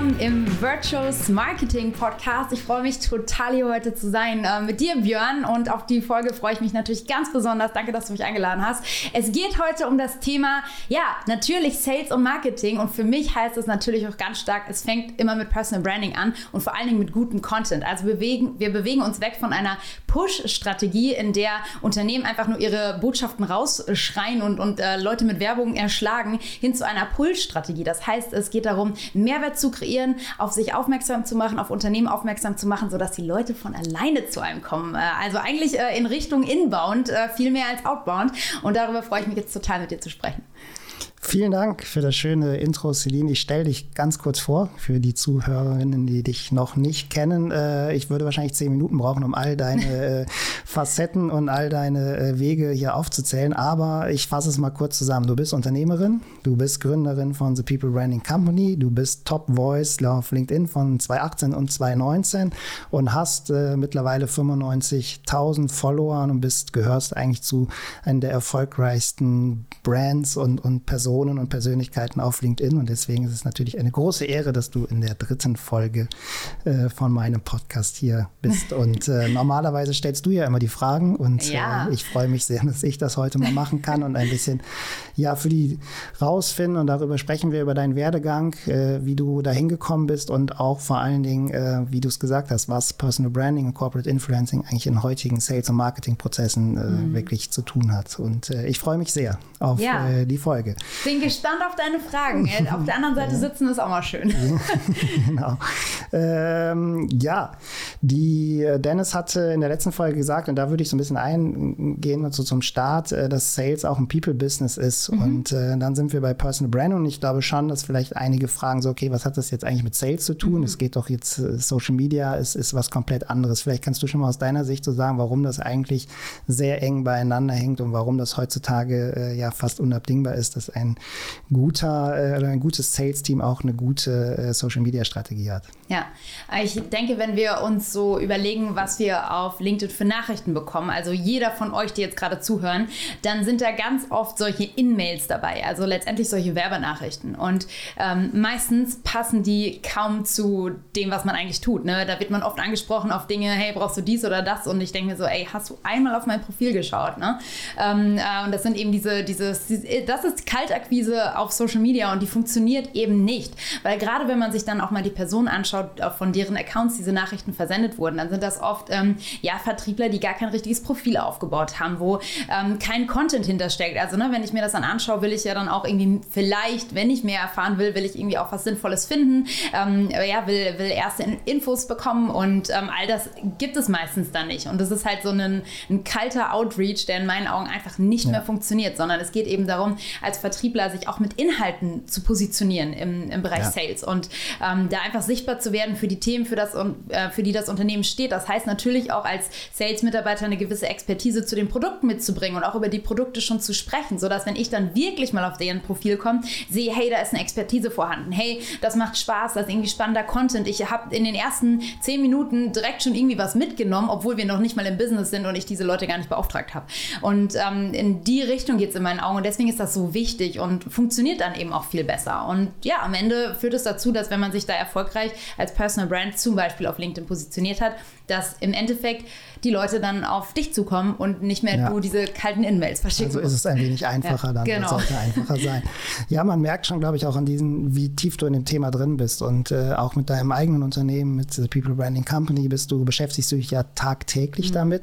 Willkommen im Virtuous Marketing Podcast. Ich freue mich total hier heute zu sein äh, mit dir, Björn. Und auf die Folge freue ich mich natürlich ganz besonders. Danke, dass du mich eingeladen hast. Es geht heute um das Thema, ja, natürlich Sales und Marketing. Und für mich heißt es natürlich auch ganz stark, es fängt immer mit Personal Branding an und vor allen Dingen mit gutem Content. Also wir bewegen, wir bewegen uns weg von einer Push-Strategie, in der Unternehmen einfach nur ihre Botschaften rausschreien und, und äh, Leute mit Werbung erschlagen, hin zu einer Pull-Strategie. Das heißt, es geht darum, Mehrwert zu kreieren, auf sich aufmerksam zu machen, auf Unternehmen aufmerksam zu machen, sodass die Leute von alleine zu einem kommen. Äh, also eigentlich äh, in Richtung Inbound, äh, viel mehr als Outbound. Und darüber freue ich mich jetzt total mit dir zu sprechen. Vielen Dank für das schöne Intro, Celine. Ich stelle dich ganz kurz vor für die Zuhörerinnen, die dich noch nicht kennen. Äh, ich würde wahrscheinlich zehn Minuten brauchen, um all deine äh, Facetten und all deine äh, Wege hier aufzuzählen. Aber ich fasse es mal kurz zusammen. Du bist Unternehmerin, du bist Gründerin von The People Branding Company, du bist Top Voice auf LinkedIn von 2018 und 2019 und hast mittlerweile 95.000 Follower und bist, gehörst eigentlich zu einer der erfolgreichsten Brands und, und Personen Personen und Persönlichkeiten auf LinkedIn und deswegen ist es natürlich eine große Ehre, dass du in der dritten Folge äh, von meinem Podcast hier bist. Und äh, normalerweise stellst du ja immer die Fragen und ja. äh, ich freue mich sehr, dass ich das heute mal machen kann und ein bisschen ja für die rausfinden und darüber sprechen wir über deinen Werdegang, äh, wie du da hingekommen bist und auch vor allen Dingen, äh, wie du es gesagt hast, was Personal Branding und Corporate Influencing eigentlich in heutigen Sales- und Marketing-Prozessen äh, mhm. wirklich zu tun hat. Und ich freue mich sehr auf ja. die Folge. Bin gespannt auf deine Fragen. Auf der anderen Seite sitzen ist auch mal schön. genau. Ähm, ja, die äh, Dennis hatte in der letzten Folge gesagt, und da würde ich so ein bisschen eingehen, so zum Start, äh, dass Sales auch ein People-Business ist. Mhm. Und äh, dann sind wir bei Personal Brand und ich glaube schon, dass vielleicht einige fragen so, okay, was hat das jetzt eigentlich mit Sales zu tun? Mhm. Es geht doch jetzt, äh, Social Media ist, ist was komplett anderes. Vielleicht kannst du schon mal aus deiner Sicht so sagen, warum das eigentlich sehr eng beieinander hängt und warum das heutzutage äh, ja fast unabdingbar ist, dass ein guter äh, oder ein gutes Sales-Team auch eine gute äh, Social-Media-Strategie hat. Ja, ich denke, wenn wir uns so überlegen, was wir auf LinkedIn für Nachrichten bekommen, also jeder von euch, die jetzt gerade zuhören, dann sind da ganz oft solche In-Mails dabei, also letztendlich solche Werbenachrichten. Und ähm, meistens passen die kaum zu dem, was man eigentlich tut. Ne? Da wird man oft angesprochen auf Dinge, hey, brauchst du dies oder das? Und ich denke mir so, ey, hast du einmal auf mein Profil geschaut? Ne? Ähm, äh, und das sind eben diese, dieses, das ist Kaltakquise auf Social Media und die funktioniert eben nicht. Weil gerade wenn man sich dann auch mal die Person anschaut, von deren Accounts diese Nachrichten versendet wurden, dann sind das oft ähm, ja, Vertriebler, die gar kein richtiges Profil aufgebaut haben, wo ähm, kein Content hintersteckt. Also ne, wenn ich mir das dann anschaue, will ich ja dann auch irgendwie vielleicht, wenn ich mehr erfahren will, will ich irgendwie auch was Sinnvolles finden. Ähm, ja, will, will erste Infos bekommen und ähm, all das gibt es meistens dann nicht. Und das ist halt so ein, ein kalter Outreach, der in meinen Augen einfach nicht ja. mehr funktioniert, sondern es geht eben darum, als Vertriebler sich auch mit Inhalten zu positionieren im, im Bereich ja. Sales und ähm, da einfach sichtbar zu werden für die Themen, für, das, äh, für die das Unternehmen steht. Das heißt natürlich auch als Sales-Mitarbeiter eine gewisse Expertise zu den Produkten mitzubringen und auch über die Produkte schon zu sprechen, sodass wenn ich dann wirklich mal auf deren Profil komme, sehe, hey, da ist eine Expertise vorhanden. Hey, das macht Spaß, das ist irgendwie spannender Content. Ich habe in den ersten zehn Minuten direkt schon irgendwie was mitgenommen, obwohl wir noch nicht mal im Business sind und ich diese Leute gar nicht beauftragt habe. Und ähm, in die Richtung geht es in meinen Augen und deswegen ist das so wichtig und funktioniert dann eben auch viel besser. Und ja, am Ende führt es dazu, dass wenn man sich da erfolgreich als Personal Brand zum Beispiel auf LinkedIn positioniert hat, dass im Endeffekt die Leute dann auf dich zukommen und nicht mehr ja. du diese kalten In-Mails verschicken Also ist es ein wenig einfacher ja, dann, genau. sollte einfacher sein. Ja, man merkt schon, glaube ich, auch an diesen, wie tief du in dem Thema drin bist und äh, auch mit deinem eigenen Unternehmen, mit The People Branding Company bist du, beschäftigst du dich ja tagtäglich mhm. damit.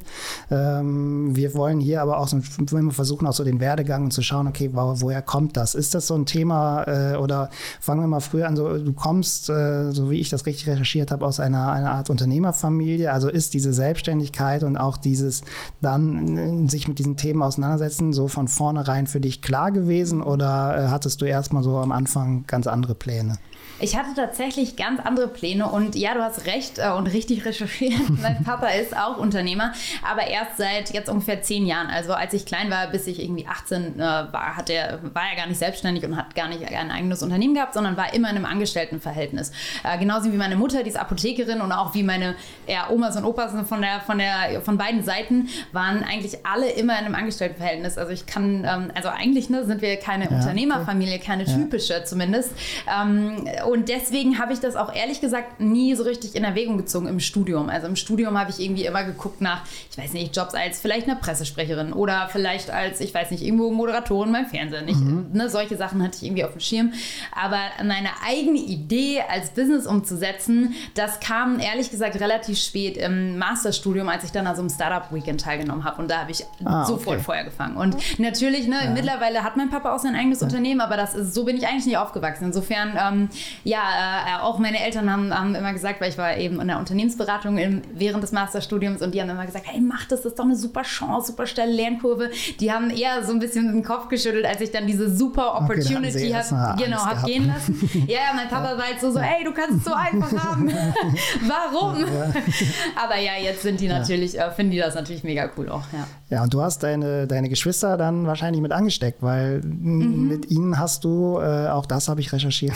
Ähm, wir wollen hier aber auch so, wenn wir versuchen auch so den Werdegang und zu schauen, okay, wo, woher kommt das? Ist das so ein Thema äh, oder fangen wir mal früher an, so du kommst, äh, so wie ich das richtig recherchiert habe, aus einer, einer Art Unternehmerfamilie, also ist diese Selbstständigkeit und auch dieses dann äh, sich mit diesen Themen auseinandersetzen so von vornherein für dich klar gewesen oder äh, hattest du erstmal so am Anfang ganz andere Pläne? Ich hatte tatsächlich ganz andere Pläne und ja, du hast recht äh, und richtig recherchiert. mein Papa ist auch Unternehmer, aber erst seit jetzt ungefähr zehn Jahren. Also als ich klein war, bis ich irgendwie 18 äh, war, hat er, war er gar nicht selbstständig und hat gar nicht ein eigenes Unternehmen gehabt, sondern war immer in einem Angestelltenverhältnis. Äh, genauso wie meine Mutter, die ist Apothekerin und auch wie meine ja, Oma Omas und Opas von, der, von, der, von beiden Seiten waren eigentlich alle immer in einem Angestelltenverhältnis. Also ich kann, ähm, also eigentlich ne, sind wir keine ja, Unternehmerfamilie, keine ja. typische zumindest. Ähm, und deswegen habe ich das auch ehrlich gesagt nie so richtig in Erwägung gezogen im Studium. Also im Studium habe ich irgendwie immer geguckt nach, ich weiß nicht, Jobs als vielleicht eine Pressesprecherin oder vielleicht als, ich weiß nicht, irgendwo Moderatorin beim Fernsehen. Ich, mhm. ne, solche Sachen hatte ich irgendwie auf dem Schirm. Aber meine eigene Idee als Business umzusetzen, das kam ehrlich gesagt relativ spät im Masterstudium, als ich dann an so einem Startup-Weekend teilgenommen habe. Und da habe ich ah, sofort okay. Feuer gefangen. Und natürlich, ne, ja. mittlerweile hat mein Papa auch sein eigenes ja. Unternehmen, aber das ist, so bin ich eigentlich nicht aufgewachsen. Insofern, ähm, ja, äh, auch meine Eltern haben, haben, immer gesagt, weil ich war eben in der Unternehmensberatung im, während des Masterstudiums und die haben immer gesagt, hey, mach das, das ist doch eine super Chance, super steile Lernkurve. Die haben eher so ein bisschen den Kopf geschüttelt, als ich dann diese super Opportunity okay, habe genau, hab gehen lassen. Ja, ja, mein Papa war jetzt so, so, ey, du kannst es so einfach haben. Warum? Ja. Aber ja, jetzt sind die natürlich, ja. Äh, finden die das natürlich mega cool auch, ja. Ja, und du hast deine, deine Geschwister dann wahrscheinlich mit angesteckt, weil mhm. mit ihnen hast du, äh, auch das habe ich recherchiert,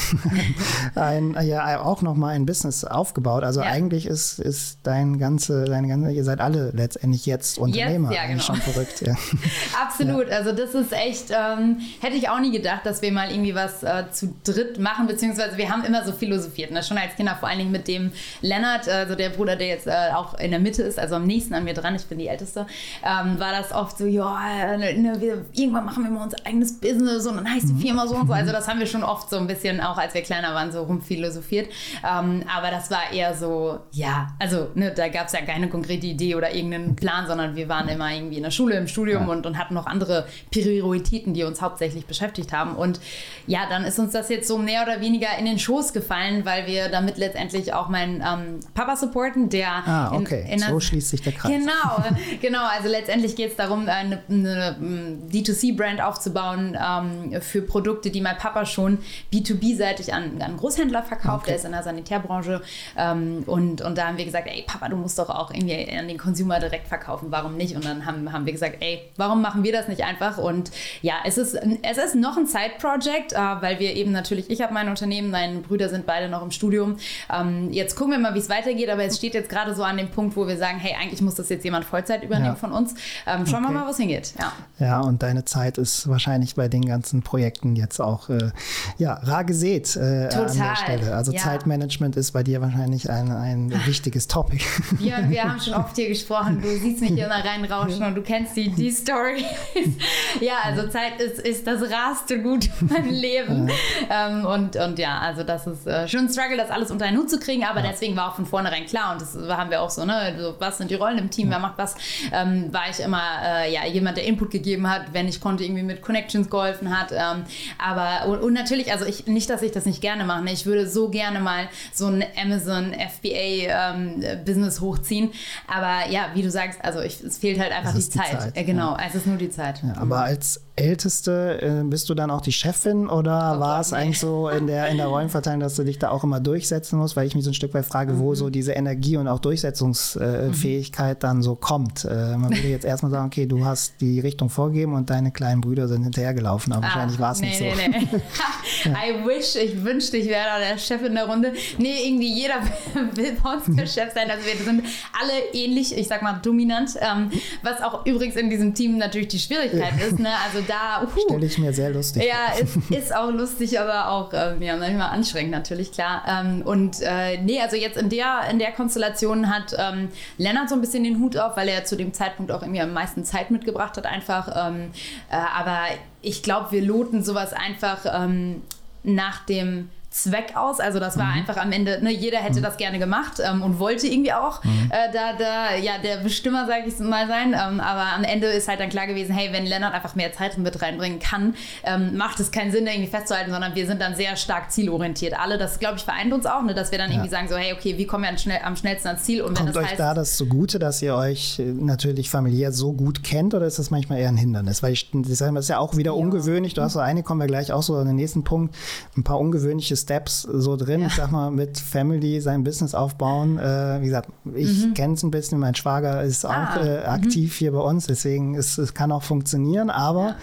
ein, ja, auch nochmal ein Business aufgebaut. Also ja. eigentlich ist, ist dein ganze, deine ganze, ihr seid alle letztendlich jetzt Unternehmer. Jetzt, ja, genau. Schon verrückt, ja. Absolut. Ja. Also das ist echt, ähm, hätte ich auch nie gedacht, dass wir mal irgendwie was äh, zu dritt machen, beziehungsweise wir haben immer so philosophiert, ne? schon als Kinder, vor allen Dingen mit dem Lennart, also der Bruder, der jetzt äh, auch in der Mitte ist, also am nächsten an mir dran, ich bin die Älteste, ähm, war das oft so, ja, ne, ne, wir, irgendwann machen wir mal unser eigenes Business und dann heißt die mhm. Firma so und so. Also das haben wir schon oft so ein bisschen, auch als wir kleiner waren, so rumphilosophiert. Ähm, aber das war eher so, ja, also ne, da gab es ja keine konkrete Idee oder irgendeinen Plan, sondern wir waren immer irgendwie in der Schule, im Studium ja. und, und hatten noch andere Prioritäten, die uns hauptsächlich beschäftigt haben. Und ja, dann ist uns das jetzt so mehr oder weniger in den Schoß gefallen, weil wir damit letztendlich auch meinen ähm, Papa supporten, der ah, okay. in, in so schließt sich der Kreis. Genau, genau. Also letztendlich geht es darum, eine, eine D2C-Brand aufzubauen ähm, für Produkte, die mein Papa schon B2B-seitig an, an Großhändler verkauft. Okay. Der ist in der Sanitärbranche. Ähm, und, und da haben wir gesagt, ey Papa, du musst doch auch irgendwie an den Consumer direkt verkaufen. Warum nicht? Und dann haben, haben wir gesagt, ey, warum machen wir das nicht einfach? Und ja, es ist, es ist noch ein Side-Project, äh, weil wir eben natürlich, ich habe mein Unternehmen, meine Brüder sind beide noch im Studium. Ähm, jetzt gucken wir mal, wie es weitergeht, aber es steht jetzt gerade so an dem Punkt, wo wir sagen, hey, eigentlich muss das jetzt jemand Vollzeit übernehmen ja. von uns. Ähm, schauen okay. wir mal, was hingeht. Ja. ja, und deine Zeit ist wahrscheinlich bei den ganzen Projekten jetzt auch äh, ja, rar gesät äh, Total. an der Stelle. Also ja. Zeitmanagement ist bei dir wahrscheinlich ein, ein wichtiges Topic. Ja, wir haben schon oft hier gesprochen. Du siehst mich immer reinrauschen und du kennst die, die Story. ja, also Zeit ist, ist das raste Gut in meinem Leben. Ja. Ähm, und, und ja, also das ist äh, schon ein Struggle, das alles unter einen Hut zu kriegen, aber ja. deswegen war auch von vornherein klar und das haben wir auch so, ne, so, was sind die Rollen im Team, wer macht was, ähm, war ich immer, äh, ja, jemand, der Input gegeben hat, wenn ich konnte, irgendwie mit Connections geholfen hat. Ähm, aber und, und, natürlich, also ich, nicht, dass ich das nicht gerne mache. Ne? Ich würde so gerne mal so ein Amazon FBA ähm, Business hochziehen. Aber ja, wie du sagst, also ich, es fehlt halt einfach die, die, Zeit. Zeit. Äh, genau, ja. es ist nur die Zeit. Ja, aber als Älteste, äh, bist du dann auch die Chefin oder oh war Gott, es nee. eigentlich so in der, in der Rollenverteilung, dass du dich da auch immer durchsetzen musst? Weil ich mich so ein Stück weit frage, mhm. wo so diese Energie und auch Durchsetzungsfähigkeit mhm. dann so kommt. Äh, man würde jetzt erstmal sagen, okay, du hast die Richtung vorgegeben und deine kleinen Brüder sind hinterhergelaufen, aber ah, wahrscheinlich war es nee, nicht so. Nee, nee. I wish, ich wünschte, ich wäre da der Chef in der Runde. Nee, irgendwie jeder will bei uns der Chef sein. Also wir sind alle ähnlich, ich sag mal dominant, ähm, was auch übrigens in diesem Team natürlich die Schwierigkeit ist. Ne? Also da. Uh, Stelle ich mir sehr lustig Ja, ist, ist auch lustig, aber auch ähm, ja, manchmal anstrengend natürlich, klar. Ähm, und äh, nee, also jetzt in der, in der Konstellation hat ähm, Lennart so ein bisschen den Hut auf, weil er zu dem Zeitpunkt auch irgendwie am meisten Zeit mitgebracht hat, einfach. Ähm, äh, aber ich glaube, wir loten sowas einfach ähm, nach dem Zweck aus. Also das war mhm. einfach am Ende, ne, jeder hätte mhm. das gerne gemacht ähm, und wollte irgendwie auch mhm. äh, da, da, ja, der Bestimmer, sage ich mal, sein. Ähm, aber am Ende ist halt dann klar gewesen, hey, wenn Lennart einfach mehr Zeit mit reinbringen kann, ähm, macht es keinen Sinn, irgendwie festzuhalten, sondern wir sind dann sehr stark zielorientiert. Alle, das glaube ich vereint uns auch, ne, dass wir dann ja. irgendwie sagen so, hey, okay, wie kommen wir schnell, am schnellsten ans Ziel? Und wenn Kommt das euch heißt, da das zugute, dass ihr euch äh, natürlich familiär so gut kennt oder ist das manchmal eher ein Hindernis? Weil ich, das ist ja auch wieder ja. ungewöhnlich. Du hast so eine, kommen wir gleich auch so an den nächsten Punkt, ein paar ungewöhnliche Steps so drin. Ja. Ich sag mal, mit Family sein Business aufbauen. Äh, wie gesagt, ich mhm. kenne es ein bisschen. Mein Schwager ist ah. auch äh, aktiv mhm. hier bei uns. Deswegen ist es kann auch funktionieren. Aber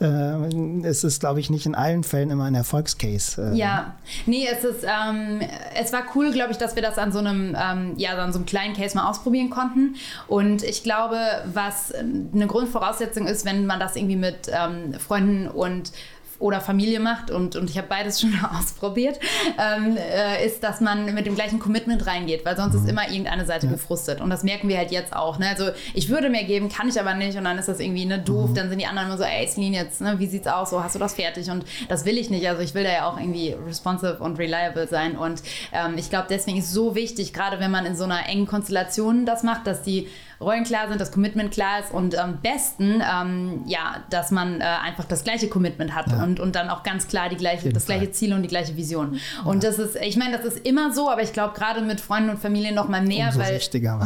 ja. äh, es ist, glaube ich, nicht in allen Fällen immer ein Erfolgscase. Äh. ja, nee, es ist, ähm, es war cool, glaube ich, dass wir das an so einem, ähm, ja, an so einem kleinen Case mal ausprobieren konnten. Und ich glaube, was eine Grundvoraussetzung ist, wenn man das irgendwie mit ähm, Freunden und oder Familie macht und, und ich habe beides schon ausprobiert, ähm, äh, ist, dass man mit dem gleichen Commitment reingeht, weil sonst mhm. ist immer irgendeine Seite ja. gefrustet. Und das merken wir halt jetzt auch. Ne? Also ich würde mehr geben, kann ich aber nicht und dann ist das irgendwie ne, doof. Mhm. Dann sind die anderen immer so, ey Celine, jetzt, ne, wie sieht's aus? So, hast du das fertig? Und das will ich nicht. Also ich will da ja auch irgendwie responsive und reliable sein. Und ähm, ich glaube, deswegen ist es so wichtig, gerade wenn man in so einer engen Konstellation das macht, dass die Rollen klar sind, das Commitment klar ist und am besten, ähm, ja, dass man äh, einfach das gleiche Commitment hat ja. und, und dann auch ganz klar die gleiche, das gleiche Ziel und die gleiche Vision. Und ja. das ist, ich meine, das ist immer so, aber ich glaube gerade mit Freunden und Familie noch mal mehr, Umso weil,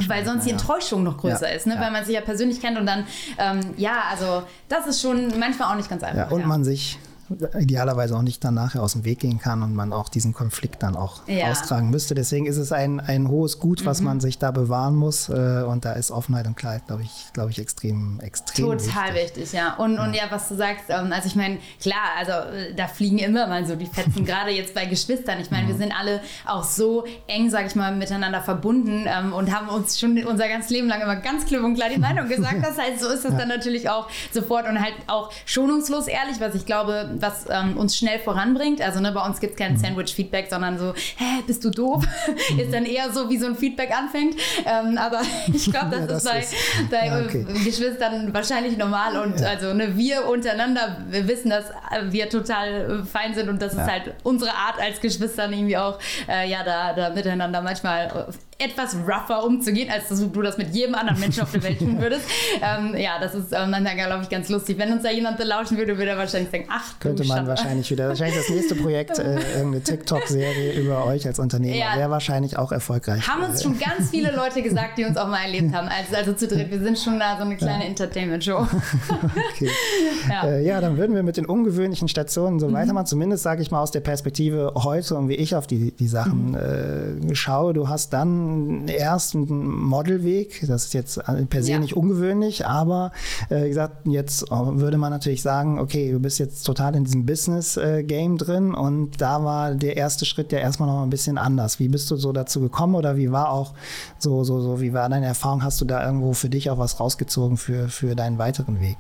weil sonst die Enttäuschung noch größer ist, ne? weil man sich ja persönlich kennt und dann, ähm, ja, also das ist schon manchmal auch nicht ganz einfach. und man sich idealerweise auch nicht dann nachher aus dem Weg gehen kann und man auch diesen Konflikt dann auch ja. austragen müsste. Deswegen ist es ein, ein hohes Gut, was mhm. man sich da bewahren muss. Äh, und da ist Offenheit und Klarheit, glaube ich, glaube ich, extrem, extrem Total wichtig, wichtig ja. Und ja. und ja, was du sagst, ähm, also ich meine, klar, also äh, da fliegen immer mal so die Fetzen, gerade jetzt bei Geschwistern. Ich meine, mhm. wir sind alle auch so eng, sage ich mal, miteinander verbunden ähm, und haben uns schon unser ganzes Leben lang immer ganz klipp und klar die Meinung gesagt. Das heißt, so ist das ja. dann natürlich auch sofort und halt auch schonungslos ehrlich, was ich glaube, was ähm, uns schnell voranbringt. Also ne, bei uns gibt es kein mhm. Sandwich-Feedback, sondern so, hä, bist du doof? ist dann eher so, wie so ein Feedback anfängt. Ähm, aber ich glaube, das, ja, das, ist bei, ist, bei ja, okay. Geschwistern wahrscheinlich normal. Und ja. also ne, wir untereinander, wir wissen, dass wir total fein sind und das ist halt unsere Art als Geschwistern irgendwie auch, äh, ja, da, da miteinander manchmal etwas rougher umzugehen, als dass du das mit jedem anderen Menschen auf der Welt tun würdest. ähm, ja, das ist ähm, dann, glaube ich, ganz lustig. Wenn uns da jemand lauschen würde, würde er wahrscheinlich denken, ach, könnte man wahrscheinlich wieder. Wahrscheinlich das nächste Projekt, äh, irgendeine TikTok-Serie über euch als Unternehmer, ja. wäre wahrscheinlich auch erfolgreich. Haben uns schon ganz viele Leute gesagt, die uns auch mal erlebt haben. Also, also zu dritt, wir sind schon da so eine kleine ja. Entertainment-Show. okay. ja. Äh, ja. dann würden wir mit den ungewöhnlichen Stationen so mhm. weitermachen. Zumindest sage ich mal aus der Perspektive heute und wie ich auf die, die Sachen mhm. äh, schaue. Du hast dann erst einen Modelweg. Das ist jetzt per se nicht ungewöhnlich, aber äh, wie gesagt, jetzt würde man natürlich sagen, okay, du bist jetzt total in diesem Business-Game äh, drin und da war der erste Schritt ja erstmal noch ein bisschen anders. Wie bist du so dazu gekommen oder wie war auch so, so, so, wie war deine Erfahrung? Hast du da irgendwo für dich auch was rausgezogen für, für deinen weiteren Weg?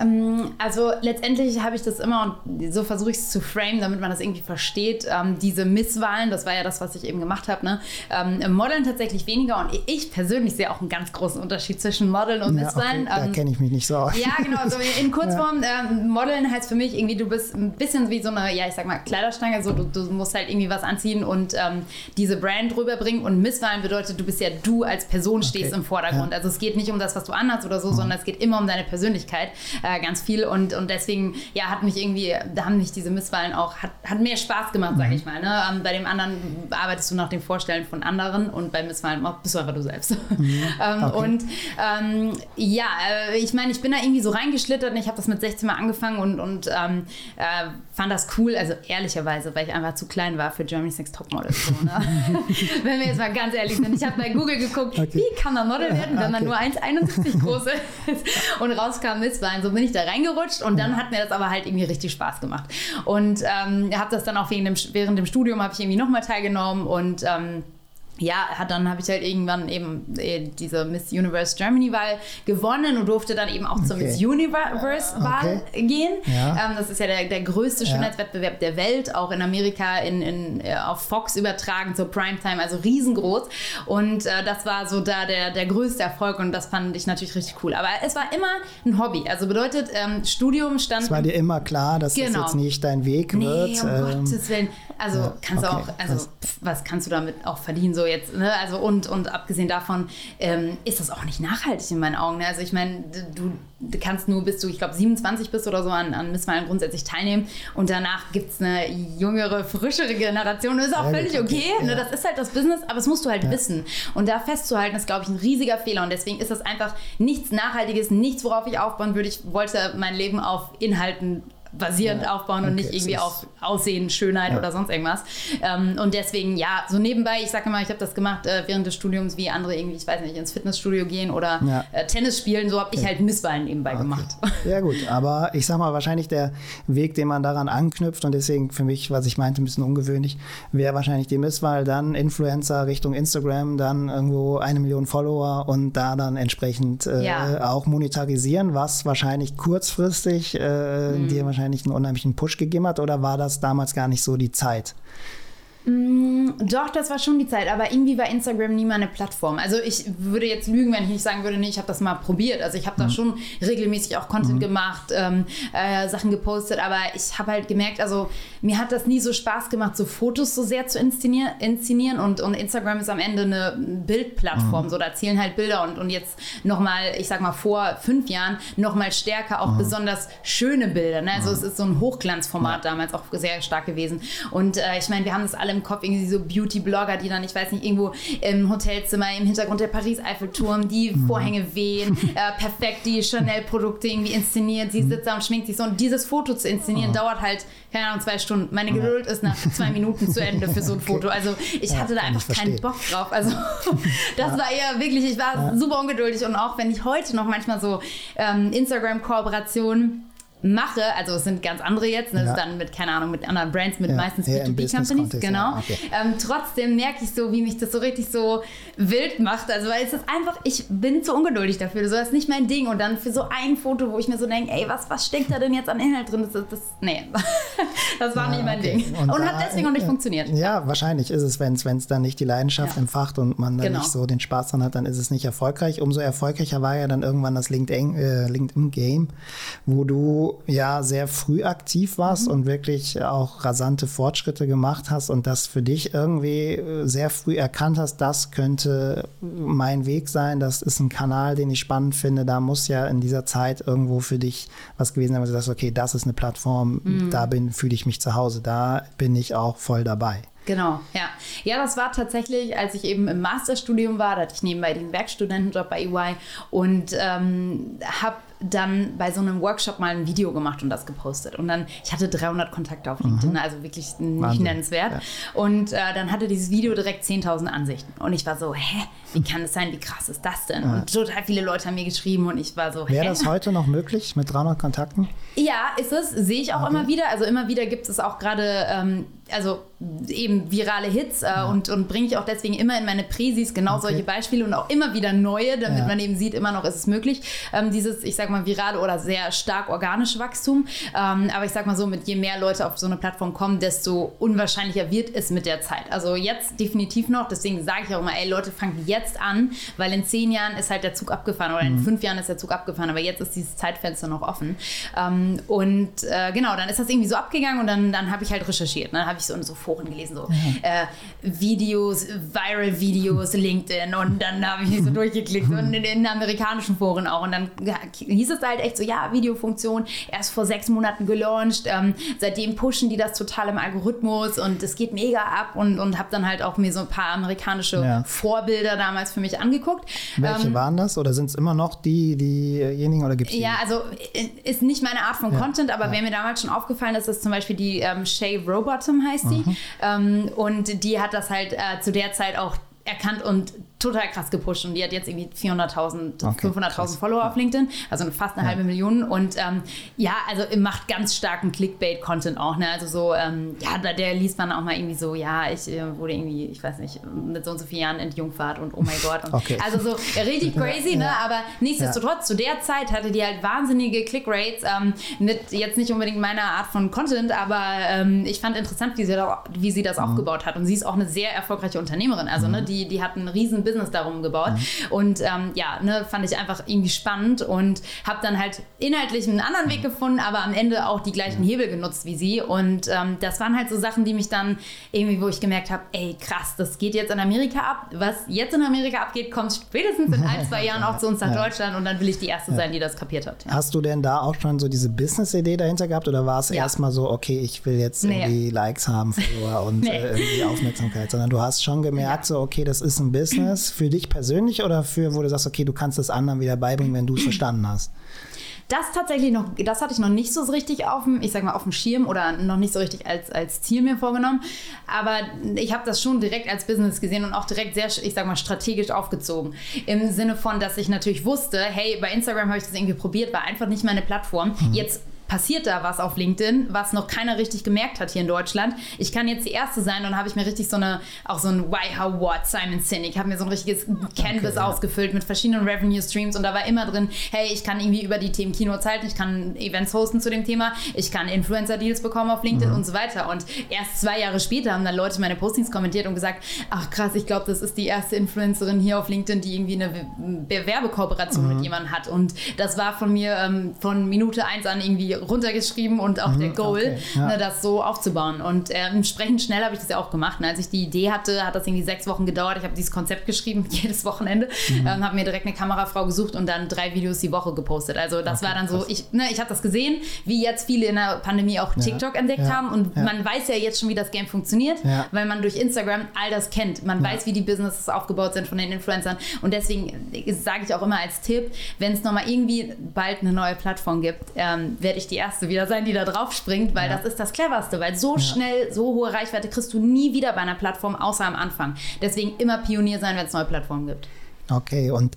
Ähm, also letztendlich habe ich das immer und so versuche ich es zu frame, damit man das irgendwie versteht. Ähm, diese Misswahlen, das war ja das, was ich eben gemacht habe. Ne? Ähm, Modeln tatsächlich weniger und ich persönlich sehe auch einen ganz großen Unterschied zwischen Modeln und ja, Misswahlen. Okay. Da ähm, kenne ich mich nicht so aus. Ja, genau. Also in Kurzform, ja. ähm, Modeln heißt für mich irgendwie, du bist ein bisschen wie so eine, ja, ich sag mal, Kleiderstange. So, du, du musst halt irgendwie was anziehen und ähm, diese Brand rüberbringen. Und Misswahlen bedeutet, du bist ja du als Person stehst okay. im Vordergrund. Ja. Also es geht nicht um das, was du anhast oder so, mhm. sondern es geht immer um deine Persönlichkeit äh, ganz viel und, und deswegen, ja, hat mich irgendwie, da haben mich diese Misswahlen auch, hat, hat mehr Spaß gemacht, sag mhm. ich mal. Ne? Ähm, bei dem anderen arbeitest du nach den Vorstellen von anderen und bei Misswahlen bist du einfach du selbst. Mhm. ähm, okay. Und ähm, ja, äh, ich meine, ich bin da irgendwie so reingeschlittert und ich habe das mit 16 Mal angefangen und, und ähm, äh, fand das cool, also ehrlicherweise, weil ich einfach zu klein war für Germany's Next Topmodel. So, ne? wenn wir jetzt mal ganz ehrlich sind. Ich habe bei Google geguckt, okay. wie kann man Model werden, wenn man nur 1,71 groß ist und rauskam Misswahlen. So bin ich da reingerutscht und dann hat mir das aber halt irgendwie richtig Spaß gemacht. Und ähm, habe das dann auch wegen dem, während dem Studium habe ich irgendwie nochmal teilgenommen und ähm, ja, dann habe ich halt irgendwann eben äh, diese Miss Universe Germany Wahl gewonnen und durfte dann eben auch okay. zur Miss Universe Wahl okay. gehen. Ja. Ähm, das ist ja der, der größte Schönheitswettbewerb der Welt, auch in Amerika in, in, äh, auf Fox übertragen zur Primetime, also riesengroß. Und äh, das war so da der, der größte Erfolg und das fand ich natürlich richtig cool. Aber es war immer ein Hobby. Also bedeutet, ähm, Studium stand. Es war dir immer klar, dass genau. das jetzt nicht dein Weg nee, wird. Um ähm, Gottes Willen. Also ja, kannst okay. du auch, also pff, was kannst du damit auch verdienen? So jetzt, ne? Also und, und abgesehen davon ähm, ist das auch nicht nachhaltig in meinen Augen. Ne? Also ich meine, du, du, kannst nur bis du, ich glaube, 27 bist oder so an, an Misswahlen grundsätzlich teilnehmen und danach gibt es eine jüngere, frischere Generation. Das ist auch ja, völlig okay. okay. Ne? Das ist halt das Business, aber das musst du halt ja. wissen. Und da festzuhalten, ist, glaube ich, ein riesiger Fehler. Und deswegen ist das einfach nichts Nachhaltiges, nichts, worauf ich aufbauen würde. Ich wollte mein Leben auf Inhalten basierend ja. aufbauen und okay, nicht irgendwie auf Aussehen, Schönheit ja. oder sonst irgendwas. Ähm, und deswegen, ja, so nebenbei, ich sage immer, ich habe das gemacht äh, während des Studiums, wie andere irgendwie, ich weiß nicht, ins Fitnessstudio gehen oder ja. äh, Tennis spielen. So habe ich halt Misswahlen nebenbei okay. gemacht. Ja, gut, aber ich sag mal, wahrscheinlich der Weg, den man daran anknüpft und deswegen für mich, was ich meinte, ein bisschen ungewöhnlich, wäre wahrscheinlich die Misswahl, dann Influencer Richtung Instagram, dann irgendwo eine Million Follower und da dann entsprechend äh, auch monetarisieren, was wahrscheinlich kurzfristig äh, mhm. dir wahrscheinlich einen unheimlichen Push gegeben hat oder war das damals gar nicht so die Zeit? Mm, doch, das war schon die Zeit, aber irgendwie war Instagram nie meine Plattform. Also ich würde jetzt lügen, wenn ich nicht sagen würde, nee, ich habe das mal probiert. Also ich habe da mhm. schon regelmäßig auch Content mhm. gemacht, ähm, äh, Sachen gepostet, aber ich habe halt gemerkt, also mir hat das nie so Spaß gemacht, so Fotos so sehr zu inszenieren, inszenieren und, und Instagram ist am Ende eine Bildplattform, mhm. so da zählen halt Bilder und, und jetzt nochmal, ich sag mal vor fünf Jahren, nochmal stärker auch mhm. besonders schöne Bilder. Ne? Also mhm. es ist so ein Hochglanzformat damals auch sehr stark gewesen und äh, ich meine, wir haben das alle im Kopf, irgendwie so Beauty-Blogger, die dann, ich weiß nicht, irgendwo im Hotelzimmer, im Hintergrund der Paris-Eiffelturm, die mhm. Vorhänge wehen, äh, perfekt die Chanel-Produkte irgendwie inszeniert, sie mhm. sitzt da und schminkt sich so. Und dieses Foto zu inszenieren, mhm. dauert halt, keine Ahnung, zwei Stunden. Meine Geduld ist nach zwei Minuten zu Ende für so ein Foto. Also ich ja, hatte da einfach keinen Bock drauf. Also das ja. war eher wirklich, ich war ja. super ungeduldig und auch wenn ich heute noch manchmal so ähm, Instagram-Kooperationen mache, also es sind ganz andere jetzt, ne, ja. dann mit, keine Ahnung, mit anderen Brands, mit ja, meistens B2B-Companies, genau. Ja, okay. ähm, trotzdem merke ich so, wie mich das so richtig so wild macht. Also, weil es ist einfach, ich bin zu ungeduldig dafür. So, das ist nicht mein Ding. Und dann für so ein Foto, wo ich mir so denke, ey, was, was steckt da denn jetzt an Inhalt drin? Das, das, nee, das war nicht mein okay. Ding. Und, und da, hat deswegen auch nicht funktioniert. Ja, wahrscheinlich ist es, wenn es dann nicht die Leidenschaft entfacht und man dann genau. nicht so den Spaß dran hat, dann ist es nicht erfolgreich. Umso erfolgreicher war ja dann irgendwann das LinkedIn-Game, äh, LinkedIn wo du ja sehr früh aktiv warst mhm. und wirklich auch rasante Fortschritte gemacht hast und das für dich irgendwie äh, sehr früh erkannt hast, das könnte mein Weg sein, das ist ein Kanal, den ich spannend finde, da muss ja in dieser Zeit irgendwo für dich was gewesen sein, wo du sagst, okay, das ist eine Plattform, mhm. da bin, fühle ich mich zu Hause, da bin ich auch voll dabei. Genau, ja. Ja, das war tatsächlich, als ich eben im Masterstudium war, da hatte ich nebenbei den Werkstudentenjob bei EY und ähm, habe dann bei so einem Workshop mal ein Video gemacht und das gepostet. Und dann, ich hatte 300 Kontakte auf LinkedIn, mhm. also wirklich nicht Wahnsinn. nennenswert. Ja. Und äh, dann hatte dieses Video direkt 10.000 Ansichten. Und ich war so, hä, wie kann das sein? Wie krass ist das denn? Ja. Und total viele Leute haben mir geschrieben und ich war so, hä? Wäre das heute noch möglich mit 300 Kontakten? Ja, ist es. Sehe ich auch okay. immer wieder. Also immer wieder gibt es auch gerade, ähm, also eben virale Hits äh, ja. und, und bringe ich auch deswegen immer in meine Präsis genau okay. solche Beispiele und auch immer wieder neue, damit ja. man eben sieht, immer noch ist es möglich. Ähm, dieses, ich sag mal, virale oder sehr stark organische Wachstum. Ähm, aber ich sag mal so, mit je mehr Leute auf so eine Plattform kommen, desto unwahrscheinlicher wird es mit der Zeit. Also jetzt definitiv noch, deswegen sage ich auch immer, ey Leute, fangt jetzt an, weil in zehn Jahren ist halt der Zug abgefahren oder in mhm. fünf Jahren ist der Zug abgefahren, aber jetzt ist dieses Zeitfenster noch offen. Ähm, und äh, genau, dann ist das irgendwie so abgegangen und dann, dann habe ich halt recherchiert. Ne? Habe ich so in so Foren gelesen, so mhm. äh, Videos, Viral-Videos, LinkedIn und dann habe ich so durchgeklickt und in, in amerikanischen Foren auch und dann hieß es halt echt so, ja, Videofunktion, erst vor sechs Monaten gelauncht, ähm, seitdem pushen die das total im Algorithmus und es geht mega ab und, und habe dann halt auch mir so ein paar amerikanische ja. Vorbilder damals für mich angeguckt. Welche ähm, waren das oder sind es immer noch die, diejenigen oder gibt es Ja, also äh, ist nicht meine Art von ja. Content, aber ja. wäre mir damals schon aufgefallen, dass das zum Beispiel die ähm, Shay Robotham heißt die mhm. ähm, und die hat das halt äh, zu der Zeit auch erkannt und total krass gepusht und die hat jetzt irgendwie 400.000, okay, 500.000 Follower auf LinkedIn, also fast eine ja. halbe Million und ähm, ja, also macht ganz starken Clickbait-Content auch, ne? also so, ähm, ja, da, der liest man auch mal irgendwie so, ja, ich äh, wurde irgendwie, ich weiß nicht, mit so und so vielen Jahren entjungfert und oh mein Gott und okay. also so richtig crazy, ja, ne? aber nichtsdestotrotz, zu der Zeit hatte die halt wahnsinnige Click-Rates, ähm, mit jetzt nicht unbedingt meiner Art von Content, aber ähm, ich fand interessant, wie sie, da, wie sie das mhm. aufgebaut hat und sie ist auch eine sehr erfolgreiche Unternehmerin, also ne, mhm. ne, die, die hat einen riesen Business Business darum gebaut. Mhm. Und ähm, ja, ne, fand ich einfach irgendwie spannend und habe dann halt inhaltlich einen anderen Weg gefunden, aber am Ende auch die gleichen Hebel genutzt wie sie. Und ähm, das waren halt so Sachen, die mich dann irgendwie, wo ich gemerkt habe, ey krass, das geht jetzt in Amerika ab. Was jetzt in Amerika abgeht, kommt spätestens in ein, zwei Jahren auch zu uns nach ja. Deutschland und dann will ich die Erste ja. sein, die das kapiert hat. Ja. Hast du denn da auch schon so diese Business-Idee dahinter gehabt oder war es ja. erstmal so, okay, ich will jetzt nee. irgendwie Likes haben, Follower und nee. äh, irgendwie Aufmerksamkeit, sondern du hast schon gemerkt, so, okay, das ist ein Business für dich persönlich oder für, wo du sagst, okay, du kannst es anderen wieder beibringen, wenn du es verstanden hast? Das tatsächlich noch, das hatte ich noch nicht so richtig auf dem, ich sag mal, auf dem Schirm oder noch nicht so richtig als, als Ziel mir vorgenommen. Aber ich habe das schon direkt als Business gesehen und auch direkt sehr, ich sag mal, strategisch aufgezogen. Im Sinne von, dass ich natürlich wusste, hey, bei Instagram habe ich das irgendwie probiert, war einfach nicht meine Plattform. Mhm. Jetzt passiert da was auf LinkedIn, was noch keiner richtig gemerkt hat hier in Deutschland. Ich kann jetzt die Erste sein und habe ich mir richtig so eine, auch so ein Why, How, What, Simon Sinek, habe mir so ein richtiges Canvas okay, ausgefüllt ja. mit verschiedenen Revenue Streams und da war immer drin, hey, ich kann irgendwie über die Themen Kino halten, ich kann Events hosten zu dem Thema, ich kann Influencer-Deals bekommen auf LinkedIn mhm. und so weiter. Und erst zwei Jahre später haben dann Leute meine Postings kommentiert und gesagt, ach krass, ich glaube, das ist die erste Influencerin hier auf LinkedIn, die irgendwie eine Bewerbekooperation mhm. mit jemandem hat. Und das war von mir ähm, von Minute eins an irgendwie runtergeschrieben und auch mhm, der Goal, okay, ja. ne, das so aufzubauen. Und äh, entsprechend schnell habe ich das ja auch gemacht. Ne? Als ich die Idee hatte, hat das irgendwie sechs Wochen gedauert. Ich habe dieses Konzept geschrieben, jedes Wochenende, mhm. ähm, habe mir direkt eine Kamerafrau gesucht und dann drei Videos die Woche gepostet. Also das okay, war dann so, krass. ich, ne, ich habe das gesehen, wie jetzt viele in der Pandemie auch TikTok ja, entdeckt haben. Und man weiß ja jetzt schon, wie das Game funktioniert, weil man durch Instagram all das kennt. Man weiß, wie die Businesses aufgebaut sind von den Influencern. Und deswegen sage ich auch immer als Tipp, wenn es nochmal irgendwie bald eine neue Plattform gibt, ähm, werde ich die erste wieder sein, die da drauf springt, weil ja. das ist das Cleverste, weil so ja. schnell, so hohe Reichweite kriegst du nie wieder bei einer Plattform, außer am Anfang. Deswegen immer Pionier sein, wenn es neue Plattformen gibt. Okay, und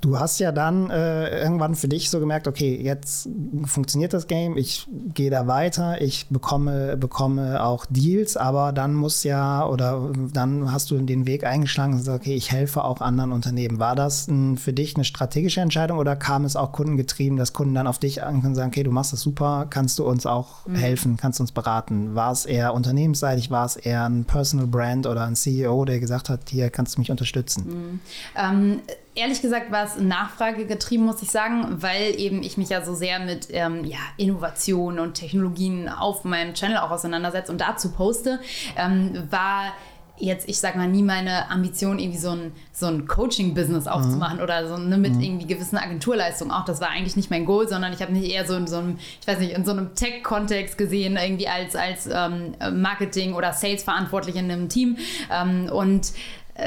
Du hast ja dann äh, irgendwann für dich so gemerkt, okay, jetzt funktioniert das Game, ich gehe da weiter, ich bekomme, bekomme auch Deals, aber dann muss ja, oder dann hast du den Weg eingeschlagen und gesagt, okay, ich helfe auch anderen Unternehmen. War das ein, für dich eine strategische Entscheidung oder kam es auch kundengetrieben, dass Kunden dann auf dich ankommen und sagen, okay, du machst das super, kannst du uns auch mhm. helfen, kannst du uns beraten? War es eher unternehmensseitig, war es eher ein Personal Brand oder ein CEO, der gesagt hat, hier kannst du mich unterstützen? Mhm. Ähm, ehrlich gesagt war es Nachfrage getrieben, muss ich sagen, weil eben ich mich ja so sehr mit ähm, ja, Innovationen und Technologien auf meinem Channel auch auseinandersetze und dazu poste, ähm, war jetzt, ich sag mal, nie meine Ambition, irgendwie so ein, so ein Coaching-Business mhm. aufzumachen mhm. oder so ne, mit mhm. irgendwie gewissen Agenturleistungen auch. Das war eigentlich nicht mein Goal, sondern ich habe mich eher so in so einem, ich weiß nicht, in so einem Tech-Kontext gesehen, irgendwie als, als ähm, Marketing- oder Sales-Verantwortlich in einem Team. Ähm, und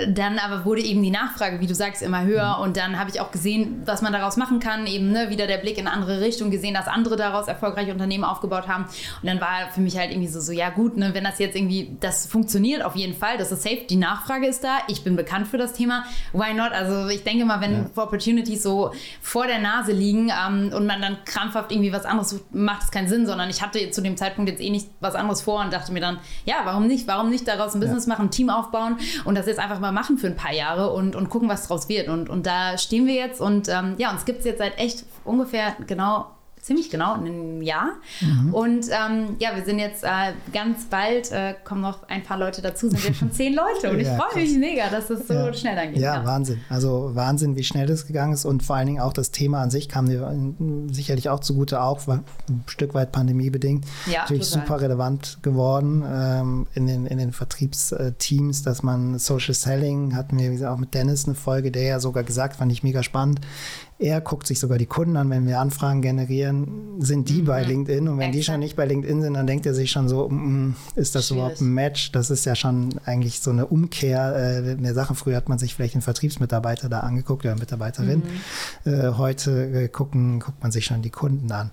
dann aber wurde eben die Nachfrage, wie du sagst, immer höher mhm. und dann habe ich auch gesehen, was man daraus machen kann, eben ne, wieder der Blick in eine andere Richtung, gesehen, dass andere daraus erfolgreiche Unternehmen aufgebaut haben und dann war für mich halt irgendwie so, so ja gut, ne, wenn das jetzt irgendwie, das funktioniert auf jeden Fall, das ist safe, die Nachfrage ist da, ich bin bekannt für das Thema, why not? Also ich denke mal, wenn ja. Opportunities so vor der Nase liegen ähm, und man dann krampfhaft irgendwie was anderes sucht, macht es keinen Sinn, sondern ich hatte zu dem Zeitpunkt jetzt eh nicht was anderes vor und dachte mir dann, ja, warum nicht, warum nicht daraus ein Business ja. machen, ein Team aufbauen und das jetzt einfach einfach mal machen für ein paar Jahre und, und gucken, was draus wird. Und, und da stehen wir jetzt und ähm, ja, uns gibt es jetzt seit echt ungefähr genau ziemlich genau in einem Jahr. Mhm. Und ähm, ja, wir sind jetzt äh, ganz bald, äh, kommen noch ein paar Leute dazu, sind jetzt schon zehn Leute. Und ja, ich freue mich mega, dass es so ja. schnell dann geht. Ja, ja, Wahnsinn. Also Wahnsinn, wie schnell das gegangen ist. Und vor allen Dingen auch das Thema an sich kam dir sicherlich auch zugute, auch ein Stück weit pandemiebedingt. Ja, Natürlich total. super relevant geworden ähm, in, den, in den Vertriebsteams, dass man Social Selling, hatten wir auch mit Dennis eine Folge, der ja sogar gesagt, fand ich mega spannend, er guckt sich sogar die Kunden an, wenn wir Anfragen generieren, sind die mhm. bei LinkedIn. Und wenn Exakt. die schon nicht bei LinkedIn sind, dann denkt er sich schon so, mm, ist das Schwierig. überhaupt ein Match? Das ist ja schon eigentlich so eine Umkehr äh, der Sache. Früher hat man sich vielleicht den Vertriebsmitarbeiter da angeguckt oder Mitarbeiterin. Mhm. Äh, heute äh, gucken, guckt man sich schon die Kunden an.